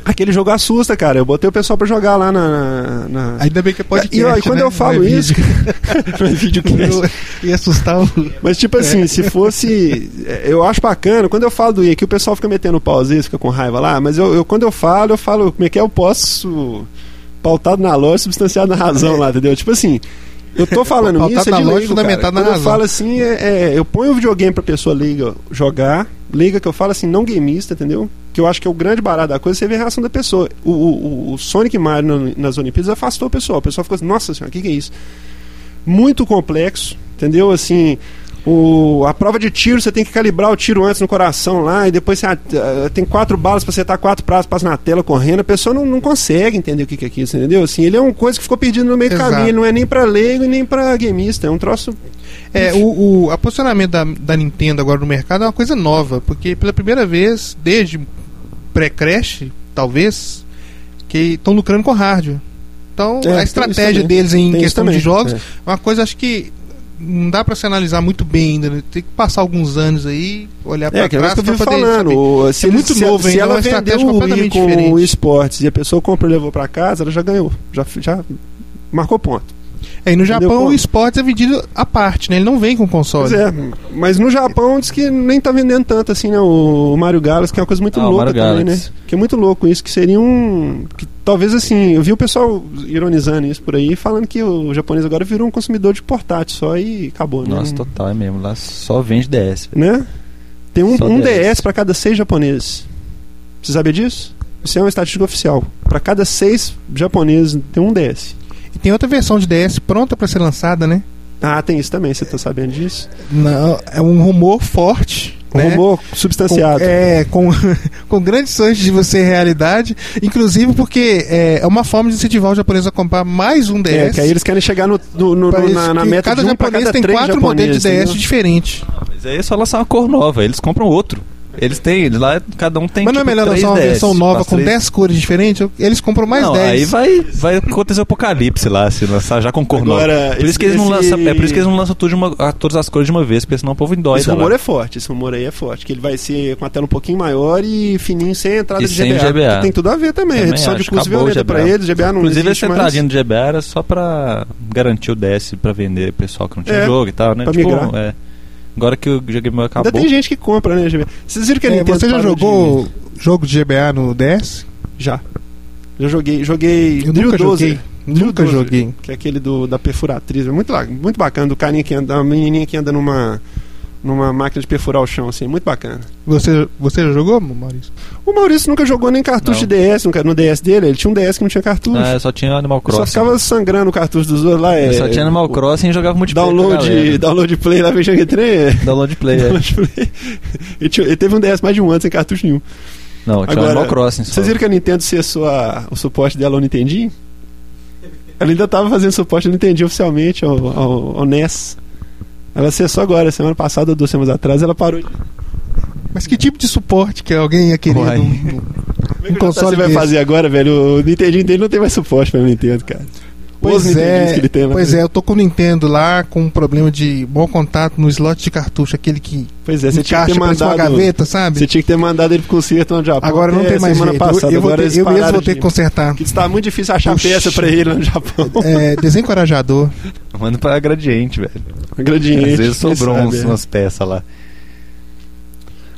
Aquele jogo assusta, cara. Eu botei o pessoal pra jogar lá na. na, Ainda bem que é podcast, E, ó, e quando né? eu falo Não é isso. vídeo. [LAUGHS] Não é videocast. [LAUGHS] Eu ia assustar o... Mas, tipo assim, se fosse. é, Eu acho bacana, quando eu falo do Wii, que o pessoal fica metendo pau às vezes, fica com raiva lá, mas eu, eu- quando eu falo, eu falo como é que é, eu posso. Pautado na lógica, substanciado na razão lá, entendeu? Tipo assim. Eu tô falando isso é na de leigo, cara. fundamentado na Quando eu razão. falo assim, é, é, eu ponho o videogame pra pessoa leiga jogar, liga que eu falo assim, não gameista, entendeu? Que eu acho que é o grande barato da coisa, você vê a reação da pessoa. O, o, o- o Sonic Mario no- nas Olimpíadas afastou o pessoal. O pessoal ficou assim, nossa senhora, o que, que é isso? Muito complexo, entendeu? Assim, o, a prova de tiro, você tem que calibrar o tiro antes no coração lá, e depois você ah, tem quatro balas pra acertar quatro pratos, passa na tela correndo, a pessoa não, não consegue entender o que, que é isso, entendeu? Assim, ele é uma coisa que ficou perdido no meio do caminho, ele não é nem pra leigo e nem pra gameista, é um troço. É, o, o a posicionamento da, da Nintendo agora no mercado é uma coisa nova, porque pela primeira vez, desde pré-crash, talvez, que estão lucrando com hardware. Então, É, a estratégia deles em questão de jogos é. é uma coisa, acho que não dá pra se analisar muito bem ainda. né? Tem que passar alguns anos aí, olhar pra É, é trás isso que eu vivo falando. se É muito se, novo se ainda, é ela uma vendeu estratégia completamente com diferente. o esportes e a pessoa comprou e levou pra casa, ela já ganhou. Já, já marcou ponto. É, e no Entendeu Japão como? o esportes é vendido à parte, né? Ele não vem com console. Pois é, mas no Japão diz que nem tá vendendo tanto assim, né? O Mario Galaxy, que é uma coisa muito Ah, louca também, né? Que é muito louco isso, que seria um. Que, talvez assim, eu vi o pessoal ironizando isso por aí, falando que o japonês agora virou um consumidor de portátil só e acabou, né? Nossa, Não- total, é mesmo. Lá só vende DS. velho. né? Tem um, um 10. DS pra cada seis japoneses. Você sabia disso? Isso é uma estatística oficial. Pra cada seis japoneses tem um DS. Tem outra versão de DS pronta pra ser lançada, né? Ah, tem isso também, você tá sabendo disso? Não, é um rumor forte. Um né? rumor substanciado. Com, é, com, [LAUGHS] com grandes chances de você realidade, inclusive porque é, é uma forma de incentivar o japonês a comprar mais um DS. É, que aí eles querem chegar no, no- no- na, na meta cada de um japonês cada tem quatro modelos de DS entendeu? diferentes. Mas aí é só lançar uma cor nova, eles compram outro. Eles têm, lá cada um tem Mas não é tipo, melhor três lançar uma DS, versão nova faz com três- 10 cores diferentes? Eles compram mais não, 10. aí vai, vai acontecer o apocalipse lá, se lançar já com cor Agora, nova. Por isso que eles não esse- lançam, é por isso que eles não lançam tudo de uma, a- todas as cores de uma vez, porque senão o povo endói Esse lá. rumor é forte, esse rumor aí é forte. Que ele vai ser com a tela um pouquinho maior e fininho sem entrada E de sem GBA. GBA. que Tem tudo a ver também. Também redução de acho, custo acabou o violenta pra eles. GBA não Inclusive essa entradinha do GBA era só pra garantir o DS pra vender pro pessoal que não tinha É, jogo e tal, né? pra Tipo, migrar. é. Agora que o GBA acabou. Ainda tem gente que compra, né, GBA? Vocês viram que a É, Nintendo você já jogou jogo de GBA no DS? de- Já. Já joguei. Joguei. Eu Drill nunca Dozer, joguei. Drill Nunca Dozer, joguei. Que é aquele do, da perfuratriz. É muito, la- muito bacana. Do carinha que anda. A menininha que anda numa. Numa máquina de perfurar o chão, assim. Muito bacana. Você, você já jogou, Maurício? O Maurício nunca jogou nem cartucho Não. de DS no, DS dele. Ele tinha um DS que não tinha cartucho. Ah, só tinha Animal Ele só Crossing. ficava sangrando o cartucho dos outros lá. É, Eu só tinha Animal Crossing e jogava multiplayer. Download, download play lá, veja que trem. é. Download play, é. Download play. ele, tinha- ele teve um DS mais de um ano sem cartucho nenhum. Não, tinha Agora, Animal Crossing só. Vocês viram que a Nintendo cessou a- o suporte dela ao Nintendinho? Ela ainda estava fazendo suporte ao Nintendinho oficialmente, ao, ao, ao NES. Ela cessou agora, semana passada ou duas semanas atrás, ela parou de. Mas que tipo de suporte que alguém ia querer Uai. é que Um console você vai fazer agora, velho? O Nintendinho dele não tem mais suporte para o Nintendo, cara. Pois é, que ele tem lá. pois é, eu tô com o Nintendo lá com um problema de bom contato no slot de cartucho, aquele que Pois é, você tinha que ter mandado. gaveta, sabe? Você tinha que ter mandado ele pro concerto lá no Japão. Agora não tem mais semana jeito. passada. eu, eu, ter, eu mesmo vou ter que consertar. Porque está muito difícil achar Puxa. peça pra ele lá no Japão. [LAUGHS] É, desencorajador. Manda pra Gradiente, velho. Gradiente. Às vezes sobrou uns, umas peças lá.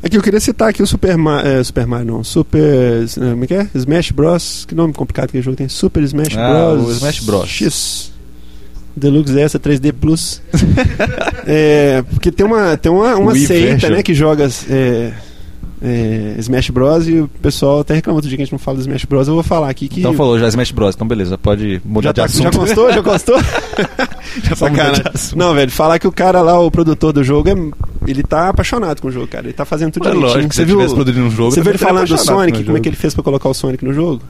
Aqui eu queria citar aqui o Super Mario, é, Super Mario não, Super, eh, como é que é? Smash Bros, que nome complicado que o jogo tem, Super Smash Ah, Bros. o Smash Bros. X. Deluxe essa 3D Plus. [LAUGHS] é, porque tem uma tem uma, uma Wii seita, version. né, que joga é, é, Smash Bros e o pessoal até reclama outro dia que a gente não fala do Smash Bros, eu vou falar aqui que Então falou já Smash Bros. Então beleza, pode mudar já, de tá, assunto. já gostou? Já gostou? [LAUGHS] [LAUGHS] Já Sacanagem. Não, velho, falar que o cara lá, o produtor do jogo, é, ele tá apaixonado com o jogo, cara. Ele tá fazendo tudo É direitinho. lógico, se Você ele viu, tivesse produzindo um jogo... você viu ele também falando do Sonic, como é que ele fez pra colocar o Sonic no jogo?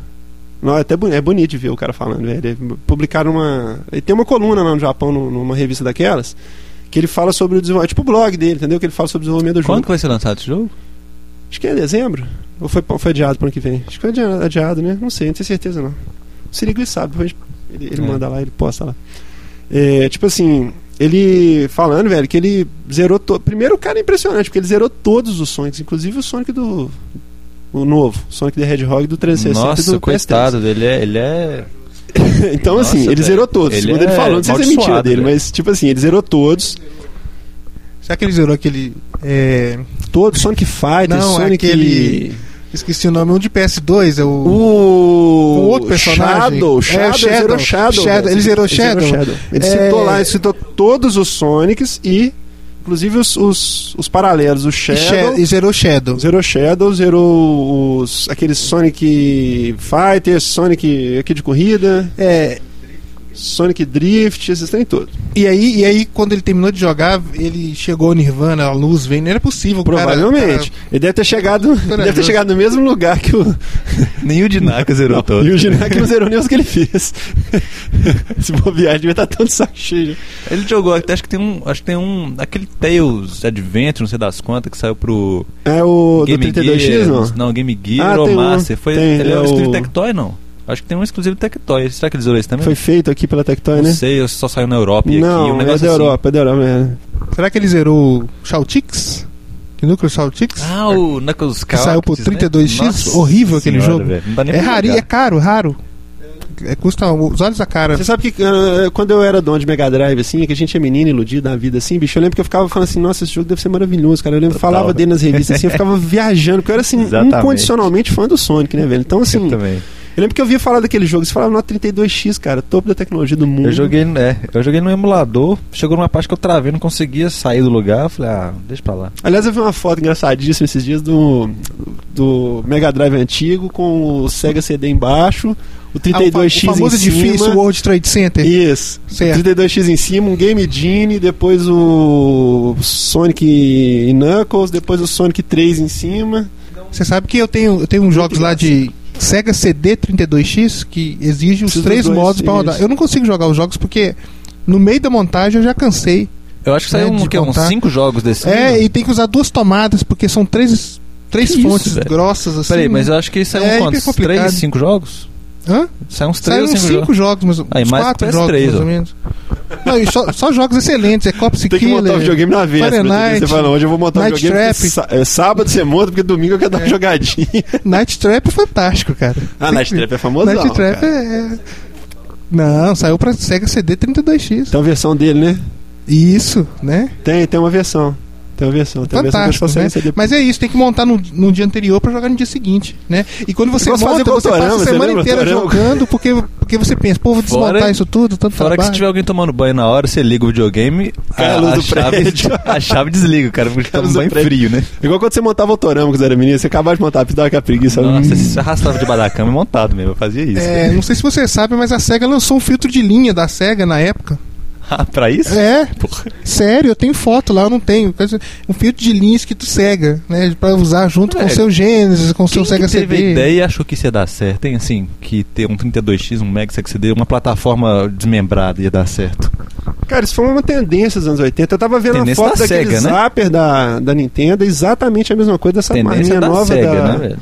Não, é até boni- é bonito de ver o cara falando, velho. Ele Publicaram uma. Ele tem uma coluna lá no Japão, num- numa revista daquelas, que ele fala sobre o desenvolvimento. Tipo o blog dele, entendeu? Que ele fala sobre o desenvolvimento do Quando jogo. que vai ser lançado esse jogo? Acho que é dezembro. Ou foi, foi adiado pro ano que vem? Acho que foi adiado, adiado, né? Não sei, não tenho certeza não. O Sirigui sabe, ele, ele É. manda lá, ele posta lá. É, tipo assim, ele falando, velho, que ele zerou todo. Primeiro, o cara é impressionante, porque ele zerou todos os Sonics, inclusive o Sonic do. O novo, Sonic the Hedgehog do 360 e Nossa, do coitado dele. É, ele é... PS3. [LAUGHS] então, Nossa, assim, ele velho. zerou todos. Ele Segundo ele é falou, não sei se é mentira dele, velho. mas, tipo assim, ele zerou todos. Será que ele zerou aquele. é, Todos, Sonic Fighter, Não, é Sonic. aquele- Esqueci o nome, um de PS2, é o. O Um outro personagem. Shadow, É, Shadow, Shadow. zerou Shadow. Shadow, velho. ele zerou Shadow? Ele É. citou lá, ele citou todos os Sonics e, inclusive, os, os, os paralelos. O E, Shadow, Sha- e zerou Shadow. zerou Shadow, zerou os, aqueles Sonic Fighters, Sonic aqui de corrida, É, Sonic Drift, esses tem todos. e, aí, e aí, quando ele terminou de jogar, ele chegou ao Nirvana, a luz vem. Não era possível, o cara- Provavelmente. Ele deve ter chegado, [LAUGHS] ele deve ter chegado no mesmo lugar que o, [LAUGHS] Nem o Dinaka zerou todo. e o Ginac não zerou nem os que ele fez. [LAUGHS] Esse bobear devia estar tão de saco cheio. Ele jogou, até acho que tem um. Acho que tem um. Aquele Tales Adventure, não sei das quantas, que saiu pro. É o do Game 32X, Gear, não? Não, Game Gear Ah, ou tem um, Master. Foi, tem, ele é é o- exclusivo Tectoy, não? Acho que tem um exclusivo Tectoy. Será que ele zerou esse também? Foi feito aqui pela Tectoy, não né? sei, eu só saiu na Europa e aqui. Não, um é negócio da assim. Europa, é da Europa. É. Será que ele zerou o Shautix? O núcleo Shautix? Ah, o Knuckles que saiu por Chaotix, né? 32X? Nossa Horrível aquele senhora, jogo. Não É raro, é caro, raro. É, custa os olhos da cara. Você sabe que uh, quando eu era dono de Mega Drive, assim, que a gente é menino iludido na vida, assim, bicho, eu lembro que eu ficava falando assim, nossa, esse jogo deve ser maravilhoso, cara. Eu lembro que Total. falava dele nas revistas, assim, eu [LAUGHS] ficava viajando, porque eu era, assim, Exatamente. incondicionalmente fã do Sonic, né, velho? Então, assim, Eu também. Eu lembro que eu via falar daquele jogo, você falava no 32X, cara, topo da tecnologia do mundo. Eu joguei, é, eu joguei no emulador, chegou numa parte que eu travei, não conseguia sair do lugar, eu falei, ah, deixa pra lá. Aliás, eu vi uma foto engraçadíssima esses dias do, do Mega Drive antigo com o Sega CD embaixo, o Ah, o 32X fa- o famoso em cima. edifício World Trade Center. Isso. Certo. 32X em cima, um Game Genie, depois o Sonic e Knuckles, depois o Sonic 3 em cima. Você sabe que eu tenho, eu tenho uns jogos lá de Sega CD 32X que exige os Precisa três dois, modos pra rodar. isso. Eu não consigo jogar os jogos porque no meio da montagem eu já cansei. Eu acho que saiu um, de que, uns cinco jogos desse. É, e tem que usar duas tomadas porque são três, três Que isso, fontes velho? grossas assim. Peraí, mas né? eu acho que saiu É, um quantos? Três, cinco jogos? Hã? Saiu uns três ou uns cinco, cinco jogos. jogos, mas Aí, uns mais quatro PS3, jogos mais ó. ou menos. Não, e só, só jogos excelentes, é Cops Tem que montar o Killer. videogame na véspera. Fahrenheit, Você fala, hoje eu vou montar o Night videogame. porque Trap. sá- é, sábado você monta, porque domingo eu quero dar uma É. jogadinha. [LAUGHS] Night Trap é fantástico, cara. Ah, Night Trap é famoso. Night Trap é, é- Não, saiu pra Sega CD 32X. Tem uma versão dele, né? Isso, né? Tem, tem uma versão. Tem uma versão, tem uma versão né? ser depois. Mas é isso, tem que montar no, no dia anterior pra jogar no dia seguinte, né? E quando você monta, fazer você passa a semana inteira jogando porque, porque você pensa, pô, vou desmontar Fora- isso tudo, tanto Fora que se trabalho. tiver alguém tomando banho na hora, você liga o videogame, Cai a a, luz a do chave, prédio. [LAUGHS] a chave desliga, o cara porque Cai a toma banho prédio. frio, né? Igual quando você montava Autorama quando você era menino, você acabava de montar, dava aquela preguiça. Nossa, Hum. você arrastava debaixo da cama e montado mesmo, eu fazia isso. É, não sei se você sabe, mas a SEGA lançou um filtro de linha da SEGA na época. Ah, pra isso? É, sério, eu tenho foto lá, eu não tenho. Um filtro de linha escrito SEGA, né? Pra usar junto com o Velho, seu Genesis, com o seu Sega que teve CD. a ideia e achou que isso ia dar certo? Tem assim, que ter um 32X, um Mega Sega CD, uma plataforma desmembrada ia dar certo. Cara, isso foi uma tendência dos anos 80. Eu tava vendo a Tendência foto da daquele Sega, né? Zapper da, da Nintendo, exatamente a mesma coisa dessa Tendência marinha da nova SEGA, da... né, velho?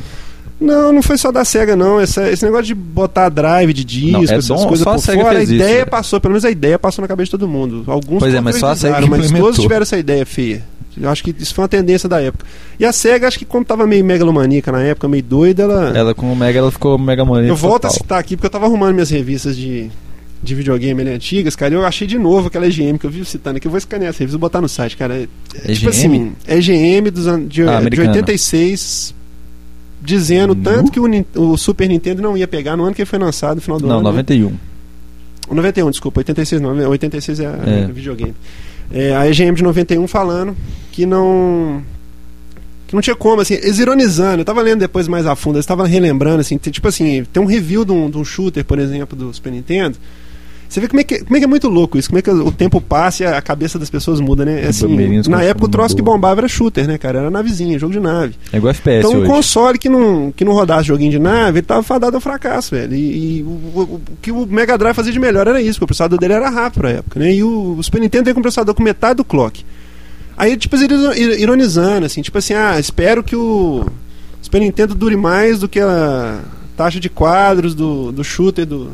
Não, não foi só da SEGA, não. Essa- esse negócio de botar drive de disco, Não, é essas coisas só a por SEGA fora, a fez isso, ideia né? passou, pelo menos a ideia passou na cabeça de todo mundo. Alguns Pois é, mas só a SEGA mas implementou. todos tiveram essa ideia feia. Eu acho que isso foi uma tendência da época. E a SEGA, acho que como tava meio megalomaníaca na época, meio doida, ela... Ela com o Mega, ela ficou Mega Mania. Eu volto a total. citar aqui porque eu tava arrumando minhas revistas de, de videogame ali antigas, cara, e eu achei de novo aquela EGM que eu vi citando aqui. Eu vou escanear essa revista e botar no site, cara. É, é tipo EGM? assim, EGM dos de, Ah, de americana. 86, dizendo Nu? tanto que o, o Super Nintendo não ia pegar no ano que ele foi lançado, no final do Não, ano. né? 91. O 91, desculpa, 86 não, 86 é, É. o videogame. É, a EGM de 91 falando que não que não tinha como, assim, eles ironizando, eu tava lendo depois mais a fundo, eles estavam relembrando, assim, tipo assim, tem um review de um, de um shooter, por exemplo, do Super Nintendo, você vê como é, que, como é que é muito louco isso, como é que o tempo passa e a, cabeça das pessoas muda, né? Assim, na época o troço que bombava era shooter, né, cara? Era navezinha, jogo de nave. É igual FPS Então, um hoje. console que não, que não rodasse joguinho de nave, ele tava fadado ao fracasso, velho. E, e o, o- o que o Mega Drive fazia de melhor era isso, porque o processador dele era rápido pra época, né? E o, o Super Nintendo veio com um processador com metade do clock. Aí, tipo, ironizando, assim, tipo assim, ah, espero que o Super Nintendo dure mais do que a taxa de quadros do, do shooter do.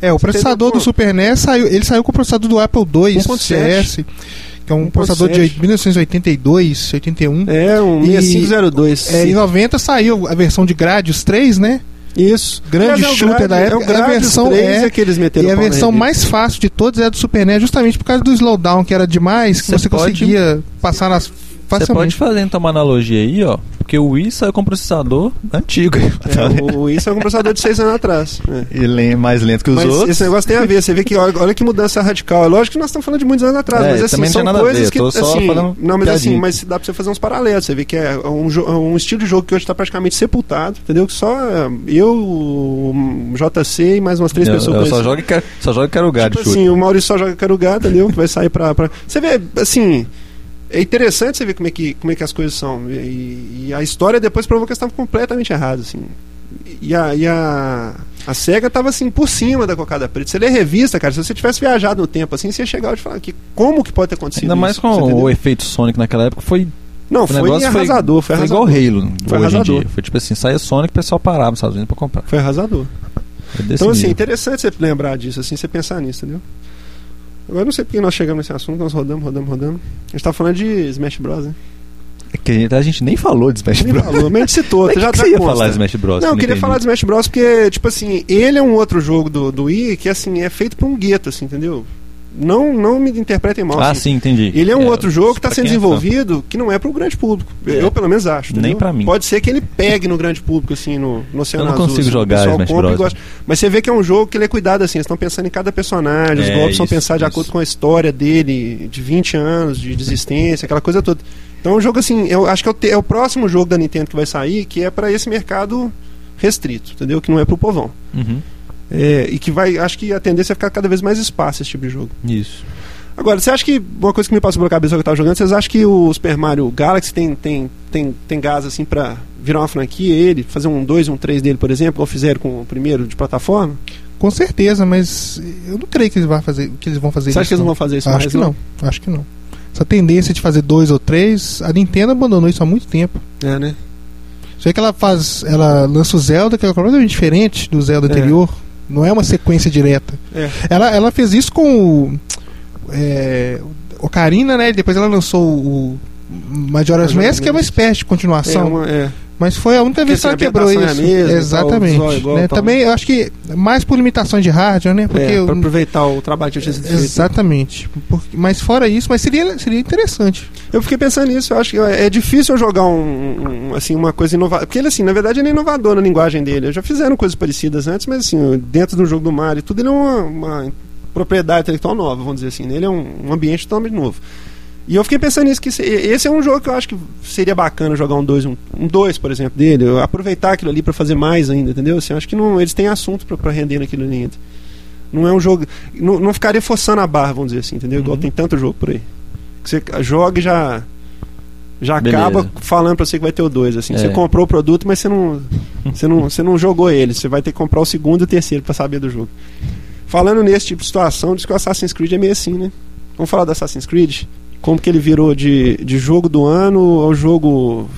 É, o processador do Super NES saiu, ele saiu com o processador do Apple II 1.7. CS, que é um 1.7. processador de 1982, 81. É, um E- 6502. É, em 90 saiu a versão de Gradius 3, né? Isso. grande é shooter da Gradius- época. É o A versão 3 é- é que eles meteram E a versão mais fácil de todas é a do Super NES, justamente por causa do slowdown, que era demais, que Você você, pode- conseguia passar nas Você pode facilmente. fazer então uma analogia aí, ó. Porque o Wii saiu com processador antigo. É, o, o, isso é um processador de 6 anos atrás. né? É mais lento que os Mas outros. esse negócio tem a ver, você vê que olha, olha que mudança radical. É lógico que nós estamos falando de muitos anos atrás, É, mas assim, são coisas que assim, não, mas assim, piadinha. mas dá pra você fazer uns paralelos, você vê que é um, um estilo de jogo que hoje está praticamente sepultado, entendeu? Que só é, eu, o JC e mais umas três eu, pessoas eu só jogo, e quero- só jogo e quero lugar Tipo de chute. assim, o Maurício só joga Carugá, entendeu? Que vai sair pra, pra. Você vê, assim. É interessante você ver como é que, como é que as coisas são. E, e a história depois provou que eles estavam completamente errados, assim. E a, e a, a SEGA tava assim, por cima da cocada preta. Você lê revista, cara, se você tivesse viajado no tempo assim, você ia chegar e falar que como que pode ter acontecido Ainda mais isso, com o efeito Sonic naquela época foi. Não, o foi arrasador, foi, foi arrasador. igual Halo Foi hoje arrasador. em dia. Foi tipo assim, saia Sonic, o pessoal parava nos Estados Unidos pra comprar. Foi arrasador. Foi desse Então, assim, nível. interessante você lembrar disso, assim, você pensar nisso, entendeu? Agora não sei porque nós chegamos nesse assunto, nós rodamos, rodamos, rodamos. A gente tá falando de Smash Bros, né? É que a gente- nem falou de Smash Nem Bros. falou, mas a gente citou, [LAUGHS] já que você ia consta. falar de Smash Bros? Não, eu que queria entendi. falar de Smash Bros porque, tipo assim, ele é um outro jogo do, do Wii que, assim, é feito por um gueto, assim, entendeu? Não, não me interpretem mal. Ah, assim. sim, entendi. Ele é um É, outro jogo que está sendo é desenvolvido que não é para o grande público. É. Eu, pelo menos, acho. Nem entendeu? pra mim. Pode ser que ele pegue no grande público, assim, no, no Oceano Eu não Azul, consigo assim, o jogar pessoal Smash compra e Bros. gosta. Mas você vê que é um jogo que ele é cuidado, assim. Eles estão pensando em cada personagem, os É, golpes são pensados de acordo com a história dele, de 20 anos, de desistência, aquela coisa toda. Então, é um jogo, assim, eu acho que é o, te- é o próximo jogo da Nintendo que vai sair, que é para esse mercado restrito, entendeu? Que não é pro povão. Uhum. É, e que vai, acho que a tendência é ficar cada vez mais espaço esse tipo de jogo. Isso. Agora, você acha que uma coisa que me passou pela cabeça que eu tava jogando, vocês acham que o Super Mario Galaxy tem, tem, tem, tem gás assim pra virar uma franquia, ele, fazer um 2, um 3 dele, por exemplo, ou fizeram com o primeiro de plataforma? Com certeza, mas eu não creio que eles vão fazer, que eles vão fazer Você acha isso. que eles não vão fazer isso acho mais? que não. Acho que não. Essa tendência de fazer dois ou três, a Nintendo abandonou isso há muito tempo. É, né? Sei que ela faz, ela lança o Zelda, que é completamente diferente do Zelda É. anterior. Não é uma sequência direta. É. Ela, ela fez isso com o, é, Ocarina, né? E depois ela lançou o Majora's Mask, que é uma espécie de É, continuação. uma, é. Mas foi a única vez que ela quebrou isso. é a mesma, Exatamente. tal, igual, né? tal. Também eu acho que mais por limitações de hardware, né? Porque é, pra aproveitar o trabalho que eu tinha sido feito. Exatamente. Porque- mas fora isso, mas seria, seria interessante. Eu fiquei pensando nisso, eu acho que é difícil eu jogar um, um- assim, uma coisa inovadora. Porque ele, assim, na verdade, ele é inovador na linguagem dele. Já fizeram coisas parecidas antes, mas assim, dentro do jogo do Mario, tudo ele é uma, uma propriedade intelectual nova, vamos dizer assim. né? Ele é um, um ambiente totalmente novo. E eu fiquei pensando nisso, que se- esse é um jogo que eu acho que seria bacana jogar um 2, um 2, por exemplo, dele, eu aproveitar aquilo ali pra fazer mais ainda, entendeu? Assim, eu acho que não, eles têm assunto pra- pra render naquilo ali ainda. Não é um jogo. Não, não ficaria forçando a barra, vamos dizer assim, entendeu? Igual Uhum. tem tanto jogo por aí. Que você joga e já. Já Beleza. acaba falando pra você que vai ter o 2, assim. É. Você comprou o produto, mas você não, você não, você não jogou ele. Você vai ter que comprar o segundo e o terceiro pra saber do jogo. Falando nesse tipo de situação, diz que o Assassin's Creed é meio assim, né? Vamos falar do Assassin's Creed? Como que ele virou de, de jogo do ano ao jogo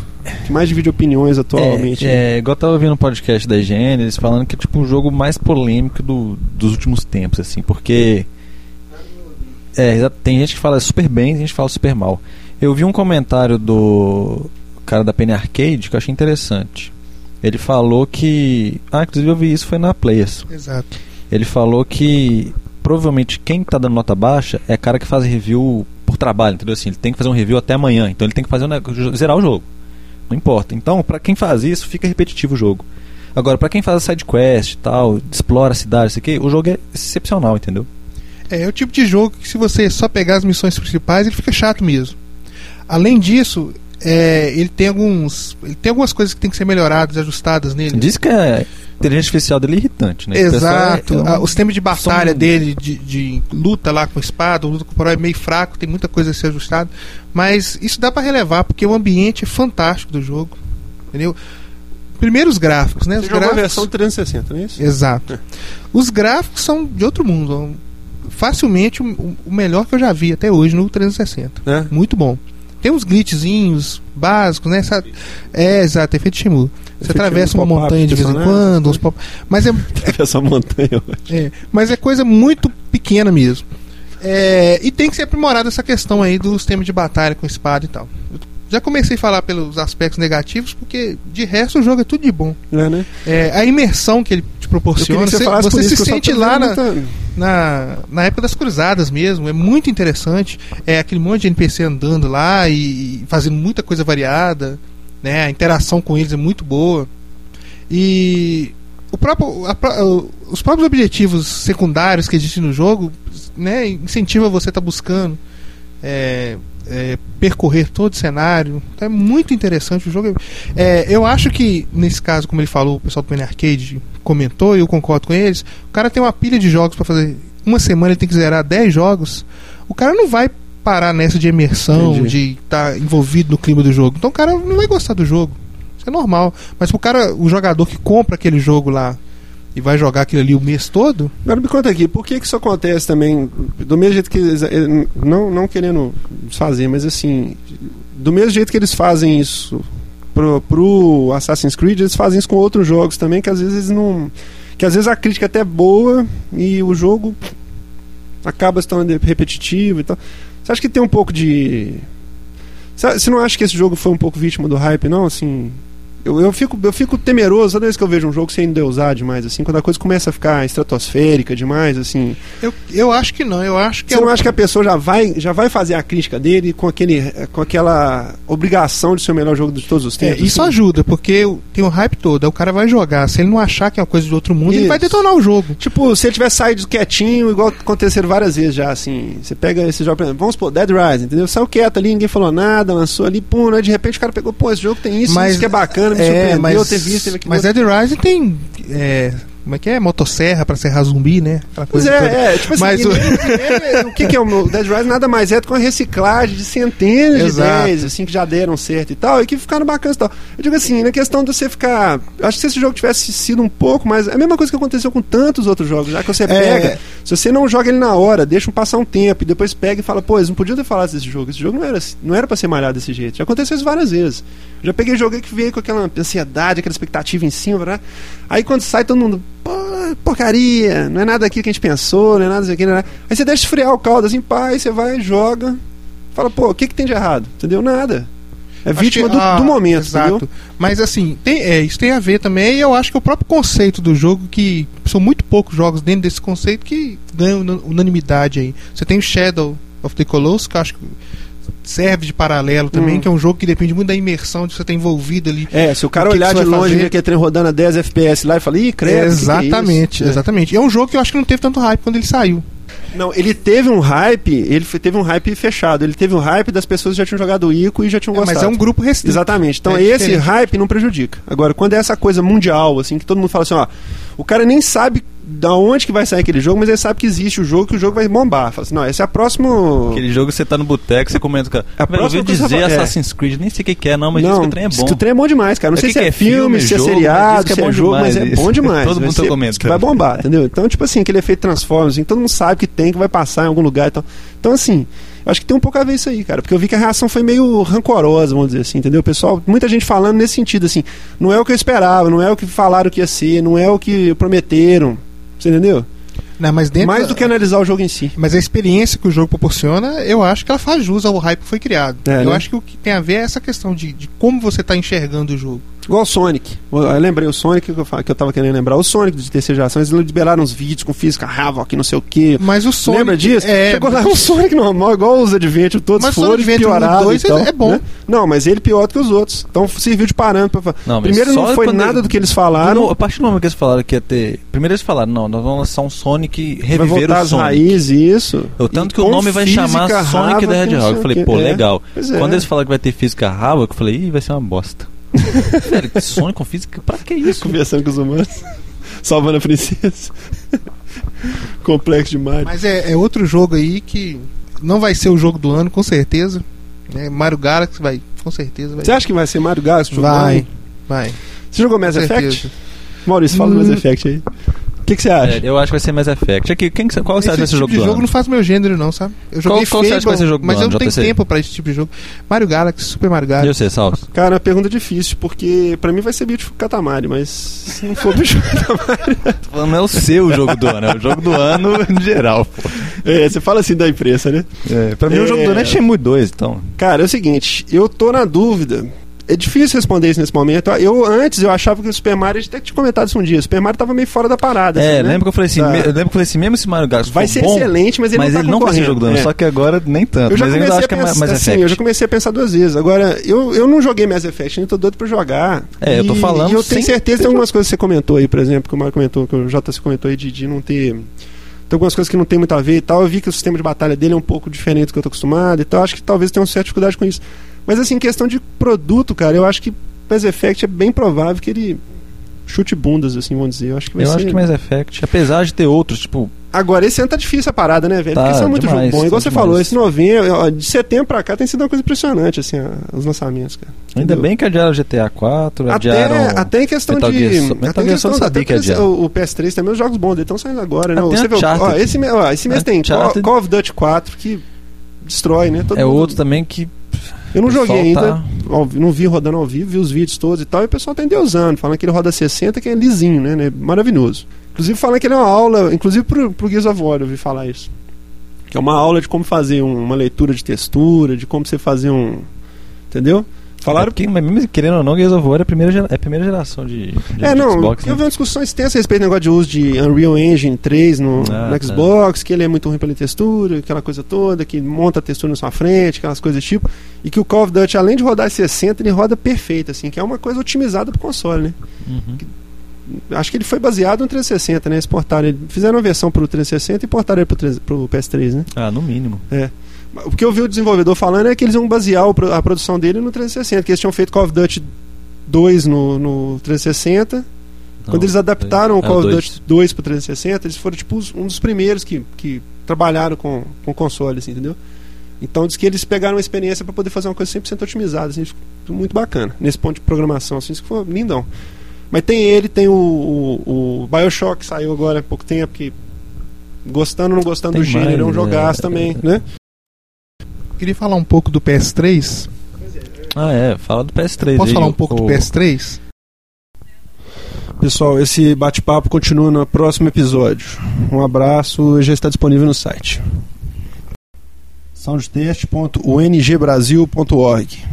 que mais divide opiniões atualmente. né? É, é, igual eu tava ouvindo um podcast da IGN, eles falando que é tipo um jogo mais polêmico do- dos últimos tempos, assim, porque. É, tem gente que fala super bem, tem gente que fala super mal. Eu vi um comentário do cara da Penny Arcade que eu achei interessante. Ele falou que. Ah, inclusive eu vi isso foi na Players. Exato. Ele falou que provavelmente quem tá dando nota baixa é cara que faz review trabalho, entendeu? Assim, ele tem que fazer um review até amanhã, então ele tem que fazer um zerar o jogo. Não importa. Então, pra quem faz isso, fica repetitivo o jogo. Agora, pra quem faz a side quest e tal, explora a cidade, isso aqui, o jogo é excepcional, entendeu? É, é o tipo de jogo que se você só pegar as missões principais, ele fica chato mesmo. Além disso, é, ele tem alguns. Ele tem algumas coisas que tem que ser melhoradas, ajustadas nele. Diz que a inteligência artificial dele é irritante, né? O pessoal é- Exato. é um- Ah, o sistema de batalha são- dele, de, de luta lá com espada, luta corporal é meio fraco, tem muita coisa a ser ajustada. Mas isso dá pra relevar, porque o ambiente é fantástico do jogo. Entendeu? Primeiro os gráficos, né? Você Os jogou a gráficos... versão 360, não é isso? Exato. Os gráficos são de outro mundo. Facilmente o, o melhor que eu já vi até hoje no 360. É? Muito bom. Tem uns glitchzinhos básicos, né? É, exato, efeito Shimu. Você atravessa uma montanha de vez em quando, uns pop... mas é, Essa montanha. é, mas é coisa muito pequena mesmo. É, e tem que ser aprimorada essa questão aí do sistema de batalha com espada e tal. Eu já comecei a falar pelos aspectos negativos, porque de resto o jogo é tudo de bom. É, né? É, a imersão que ele te proporciona, você você, isso, se sente lá na, na, na época das cruzadas mesmo. É muito interessante. É aquele monte de NPC andando lá e, e fazendo muita coisa variada. Né? A interação com eles é muito boa. E o próprio, a os próprios objetivos secundários que existem no jogo né, incentiva você a estar buscando. é, é, percorrer todo o cenário. Então é muito interessante o jogo. É, eu acho que, nesse caso, como ele falou, o pessoal do Penny Arcade comentou, e eu concordo com eles, o cara tem uma pilha de jogos para fazer. Uma semana ele tem que zerar 10 jogos. O cara não vai parar nessa de imersão, Entendi. de estar envolvido no clima do jogo. Então o cara não vai gostar do jogo. Isso é normal. Mas pro cara, o jogador que compra aquele jogo lá e vai jogar aquilo ali o mês todo, Agora me conta aqui, por que, que isso acontece também? Do mesmo jeito que eles. eh, Não, não querendo fazer, mas assim. Do mesmo jeito que eles fazem isso pro, pro Assassin's Creed, eles fazem isso com outros jogos também, que às vezes não. Que às vezes a crítica é até boa e o jogo acaba se tornando repetitivo e tal. Você acha que tem um pouco de. Você não acha que esse jogo foi um pouco vítima do hype, não? Assim. Eu, eu, fico, eu fico temeroso toda vez que eu vejo um jogo sem endeusar demais, assim, quando a coisa começa a ficar estratosférica demais, assim. eu, eu acho que não. Eu acho que Você é não acha que a pessoa já vai, já vai fazer a crítica dele com, aquele, com aquela obrigação de ser o melhor jogo de todos os É, tempos? isso assim? ajuda, porque tem o hype todo. Aí o cara vai jogar. Se ele não achar que é uma coisa de outro mundo, ele Isso. vai detonar o jogo. Tipo, se ele tivesse saído quietinho, igual aconteceram várias vezes já, assim. Você pega esse jogo, por exemplo, vamos supor, Dead Rising, entendeu? Saiu quieto ali, ninguém falou nada, lançou ali, pum, né? De repente o cara pegou, pô, esse jogo tem isso, Mas- isso que é bacana, me É, surpreendeu mas, ter visto, teve aquilo. mas Dead Rising tem. é, como é que é? Motosserra pra serrar zumbi, né? Aquela Pois toda. é, é, tipo assim, Mas o- nele, o que, que é o Dead Rising nada mais é do que uma reciclagem de centenas Exato. de ideias, assim, que já deram certo e tal, e que ficaram bacanas e tal. Eu digo assim, na questão de você ficar. Acho que se esse jogo tivesse sido um pouco mais. É a mesma coisa que aconteceu com tantos outros jogos, já que você pega. Se você não joga ele na hora, deixa um passar um tempo, e depois pega e fala, pô, eles não podiam ter falado desse jogo. Esse jogo não era, não era pra ser malhado desse jeito. Já aconteceu isso várias vezes. Já peguei jogo que veio com aquela ansiedade, aquela expectativa em cima, né? Aí quando sai todo mundo, porcaria, não é nada aquilo que a gente pensou, não é nada disso aqui, não é nada. Aí você deixa esfriar o caldo assim, pá, aí você vai, joga, fala, pô, o que, que tem de errado? Entendeu? Nada. É vítima que- do, ah, do momento, Exato. entendeu? Mas assim, tem, é, isso tem a ver também, e eu acho que o próprio conceito do jogo, que são muito poucos jogos dentro desse conceito que ganham una- unanimidade aí. Você tem o Shadow of the Colossus, que eu acho que serve de paralelo também, Hum. que é um jogo que depende muito da imersão de você estar envolvido ali. É, se o cara O que olhar que de longe e ver aquele trem rodando a 10 FPS lá e falar, ih, credo. que que é exatamente, isso?" É. exatamente. E é um jogo que eu acho que não teve tanto hype quando ele saiu. Não, ele teve um hype, ele teve um hype fechado. Ele teve um hype das pessoas que já tinham jogado o Ico e já tinham É, gostado. mas é um grupo restrito. Exatamente. Então É esse diferente. hype não prejudica. Agora, quando é essa coisa mundial, assim, que todo mundo fala assim, ó, o cara nem sabe da onde que vai sair aquele jogo, mas ele sabe que existe o jogo, que o jogo vai bombar. Fala assim, não, esse é a próxima... Aquele jogo que você tá no boteco, você comenta cara. A Velho, eu ouvi dizer é. Assassin's Creed, nem sei o que, que é, não, mas diz não, que o trem é diz bom. que o trem é bom demais, cara. Não É sei se é, é filme, se é mas seriado, diz é se é bom jogo, mas demais é bom demais. Todo mundo tá ser- comentando. diz que vai bombar, entendeu? Então, tipo assim, aquele efeito Transformers, assim, todo mundo sabe que tem, que vai passar em algum lugar e tal. Então, assim, eu acho que tem um pouco a ver isso aí, cara. Porque eu vi que a reação foi meio rancorosa, vamos dizer assim, entendeu? Pessoal, muita gente falando nesse sentido, assim, não é o que eu esperava, não é o que falaram que ia ser, não é o que prometeram. Você entendeu? Não, mas dentro Mais do que analisar o jogo em si. Mas a experiência que o jogo proporciona, eu acho que ela faz jus ao hype que foi criado. É, eu né? acho que o que tem a ver é essa questão de, de como você está enxergando o jogo. Igual o Sonic. Eu lembrei o Sonic que eu, que eu tava querendo lembrar. O Sonic de terceira geração, eles liberaram uns vídeos com física Havoc, não sei o quê. Mas o Sonic. Lembra disso? É, Chegou lá um [LAUGHS] Sonic normal, igual os Adventure, todos Mas o foram Sonic piorados 2 e tal, é bom. né? Não, mas ele pior do que os outros. Então serviu de parâmetro pra falar. Não, Primeiro não foi nada ele- do que eles falaram. mo- a partir do momento que eles falaram que ia ter. Primeiro eles falaram, não, nós vamos lançar um Sonic vai reviver voltar o Sonic. raízes, isso. O tanto E que o nome vai chamar Sonic Havoc, da não Hedgehog. Eu falei, pô, É. legal. Pois é. Quando eles falaram que vai ter física Havoc, eu falei, ih, vai ser uma bosta. [LAUGHS] Velho, que Sonic com física, pra que isso? Conversando com os humanos. Salvando a princesa. Complexo demais. Mas é, é outro jogo aí que não vai ser o jogo do ano, com certeza. Né? Mario Galaxy vai, com certeza vai. Você acha que vai ser Mario Galaxy? o jogo do Vai, ano? vai. Você jogou Mass Effect? Maurício, fala do Hum. Mass Effect aí. O que, que você acha? É, eu acho que vai ser Mass Effect. Aqui, quem, qual você acha Esse o tipo jogo de do jogo ano? não faz meu gênero, não, sabe? Eu joguei qual você acha que vai Fable, ser jogo mas eu não tenho tempo pra esse tipo de jogo. Mario Galaxy, Super Mario E Galaxy. você, Salso? Cara, é uma pergunta difícil, porque pra mim vai ser Beautiful Katamari, mas se não for Beautiful [LAUGHS] Katamari. Não é o seu jogo do ano, é o jogo do ano [LAUGHS] em geral, pô. É, você fala assim da imprensa, né? É, pra mim É. o jogo do ano é Shenmue 2, então. Cara, é o seguinte, eu tô na dúvida. É difícil responder isso nesse momento. Eu antes eu achava que o Super Mario, a gente até tinha comentado isso um dia, o Super Mario tava meio fora da parada. É, assim, né? lembra que eu falei assim, Tá. me- eu lembro que eu falei assim, mesmo se Mario Galaxy Vai ser bom, excelente, mas ele mas não tá ele não vai ser jogo do ano, concorrendo. só que agora nem tanto. Eu já mas eu comecei ainda a acho que é pensar, mais assim, Effect. eu já comecei a pensar duas vezes. Agora, eu, eu não joguei Mass Effect, nem tô doido pra jogar. É, eu tô E- falando E eu tenho certeza que tem algumas coisas que você comentou aí, por exemplo, que o Mário comentou, que o JC comentou aí de, de não ter. Tem algumas coisas que não tem muito a ver e tal. Eu vi que o sistema de batalha dele é um pouco diferente do que eu tô acostumado e tal. Acho que talvez tenha uma certa dificuldade com isso. Mas assim, questão de produto, cara, eu acho que Mass Effect é bem provável que ele chute bundas, assim, vamos dizer. Eu acho que vai Eu ser. acho que Mass Effect, apesar de ter outros, tipo, Agora, esse ano tá difícil a parada, né, velho? Tá, Porque esse é muito demais, jogo bom. Igual tá você demais. falou, esse novembro, ó, de setembro pra cá tem sido uma coisa impressionante, assim, a- os lançamentos, cara. ainda Entendeu? bem que adiaram GTA 4, Até, adiaram... até em questão Metal de. Gear até em questão sabia até que adiaram. o, o PS3 também, os jogos bons dele estão saindo agora, né? Até Você Uncharted. ó, esse, ó, esse mês tem Call. Call of Duty 4 que destrói, né? Todo É mundo- outro também que... Eu não joguei ainda, tá- não vi rodando ao vivo, vi os vídeos todos e tal, e o pessoal tá endeusando, falando que ele roda 60, que é lisinho, né? né? Maravilhoso. Inclusive falando que ele é uma aula, inclusive pro, pro Gears of War, eu ouvi falar isso. Que é uma aula de como fazer um- uma leitura de textura, de como você fazer um. Entendeu? Falaram É mas mesmo querendo ou não, Gears of War é a primeira, gera- é a primeira geração de, de- É, de não, Xbox, eu né? vi uma discussão extensa a respeito do negócio de uso de Unreal Engine 3 no, Ah, no tá. Xbox, que ele é muito ruim pela textura, aquela coisa toda, que monta a textura na sua frente, aquelas coisas do tipo, e que o Call of Duty, além de rodar em 60, ele roda perfeito, assim, que é uma coisa otimizada pro console, né? Uhum. Acho que ele foi baseado no 360, né? Eles portaram ele, fizeram uma versão pro 360 e portaram ele pro, 3 pro PS3, né? Ah, no mínimo. O que eu vi o desenvolvedor falando é que eles iam basear o a produção dele no 360, que eles tinham feito Call of Duty 2 no, no 360, Quando eles adaptaram o é, Call of dois. Duty 2 pro 360, eles foram tipo um dos primeiros que, que trabalharam com, com console, assim, entendeu? Então diz que eles pegaram uma experiência para poder fazer uma coisa 100% otimizada, assim, ficou muito bacana. Nesse ponto de programação, assim, isso foi lindão. Mas tem ele, tem o, o, o BioShock que saiu agora há pouco tempo, que gostando ou não gostando Tem do gênero, é um mais, jogaço é. também, né? Queria falar um pouco do PS3. Ah, é, fala do PS3 Posso aí, falar um pouco o- do PS3? Pessoal, esse bate-papo continua no próximo episódio. Um abraço, já está disponível no site. soundtest.ungbrasil.org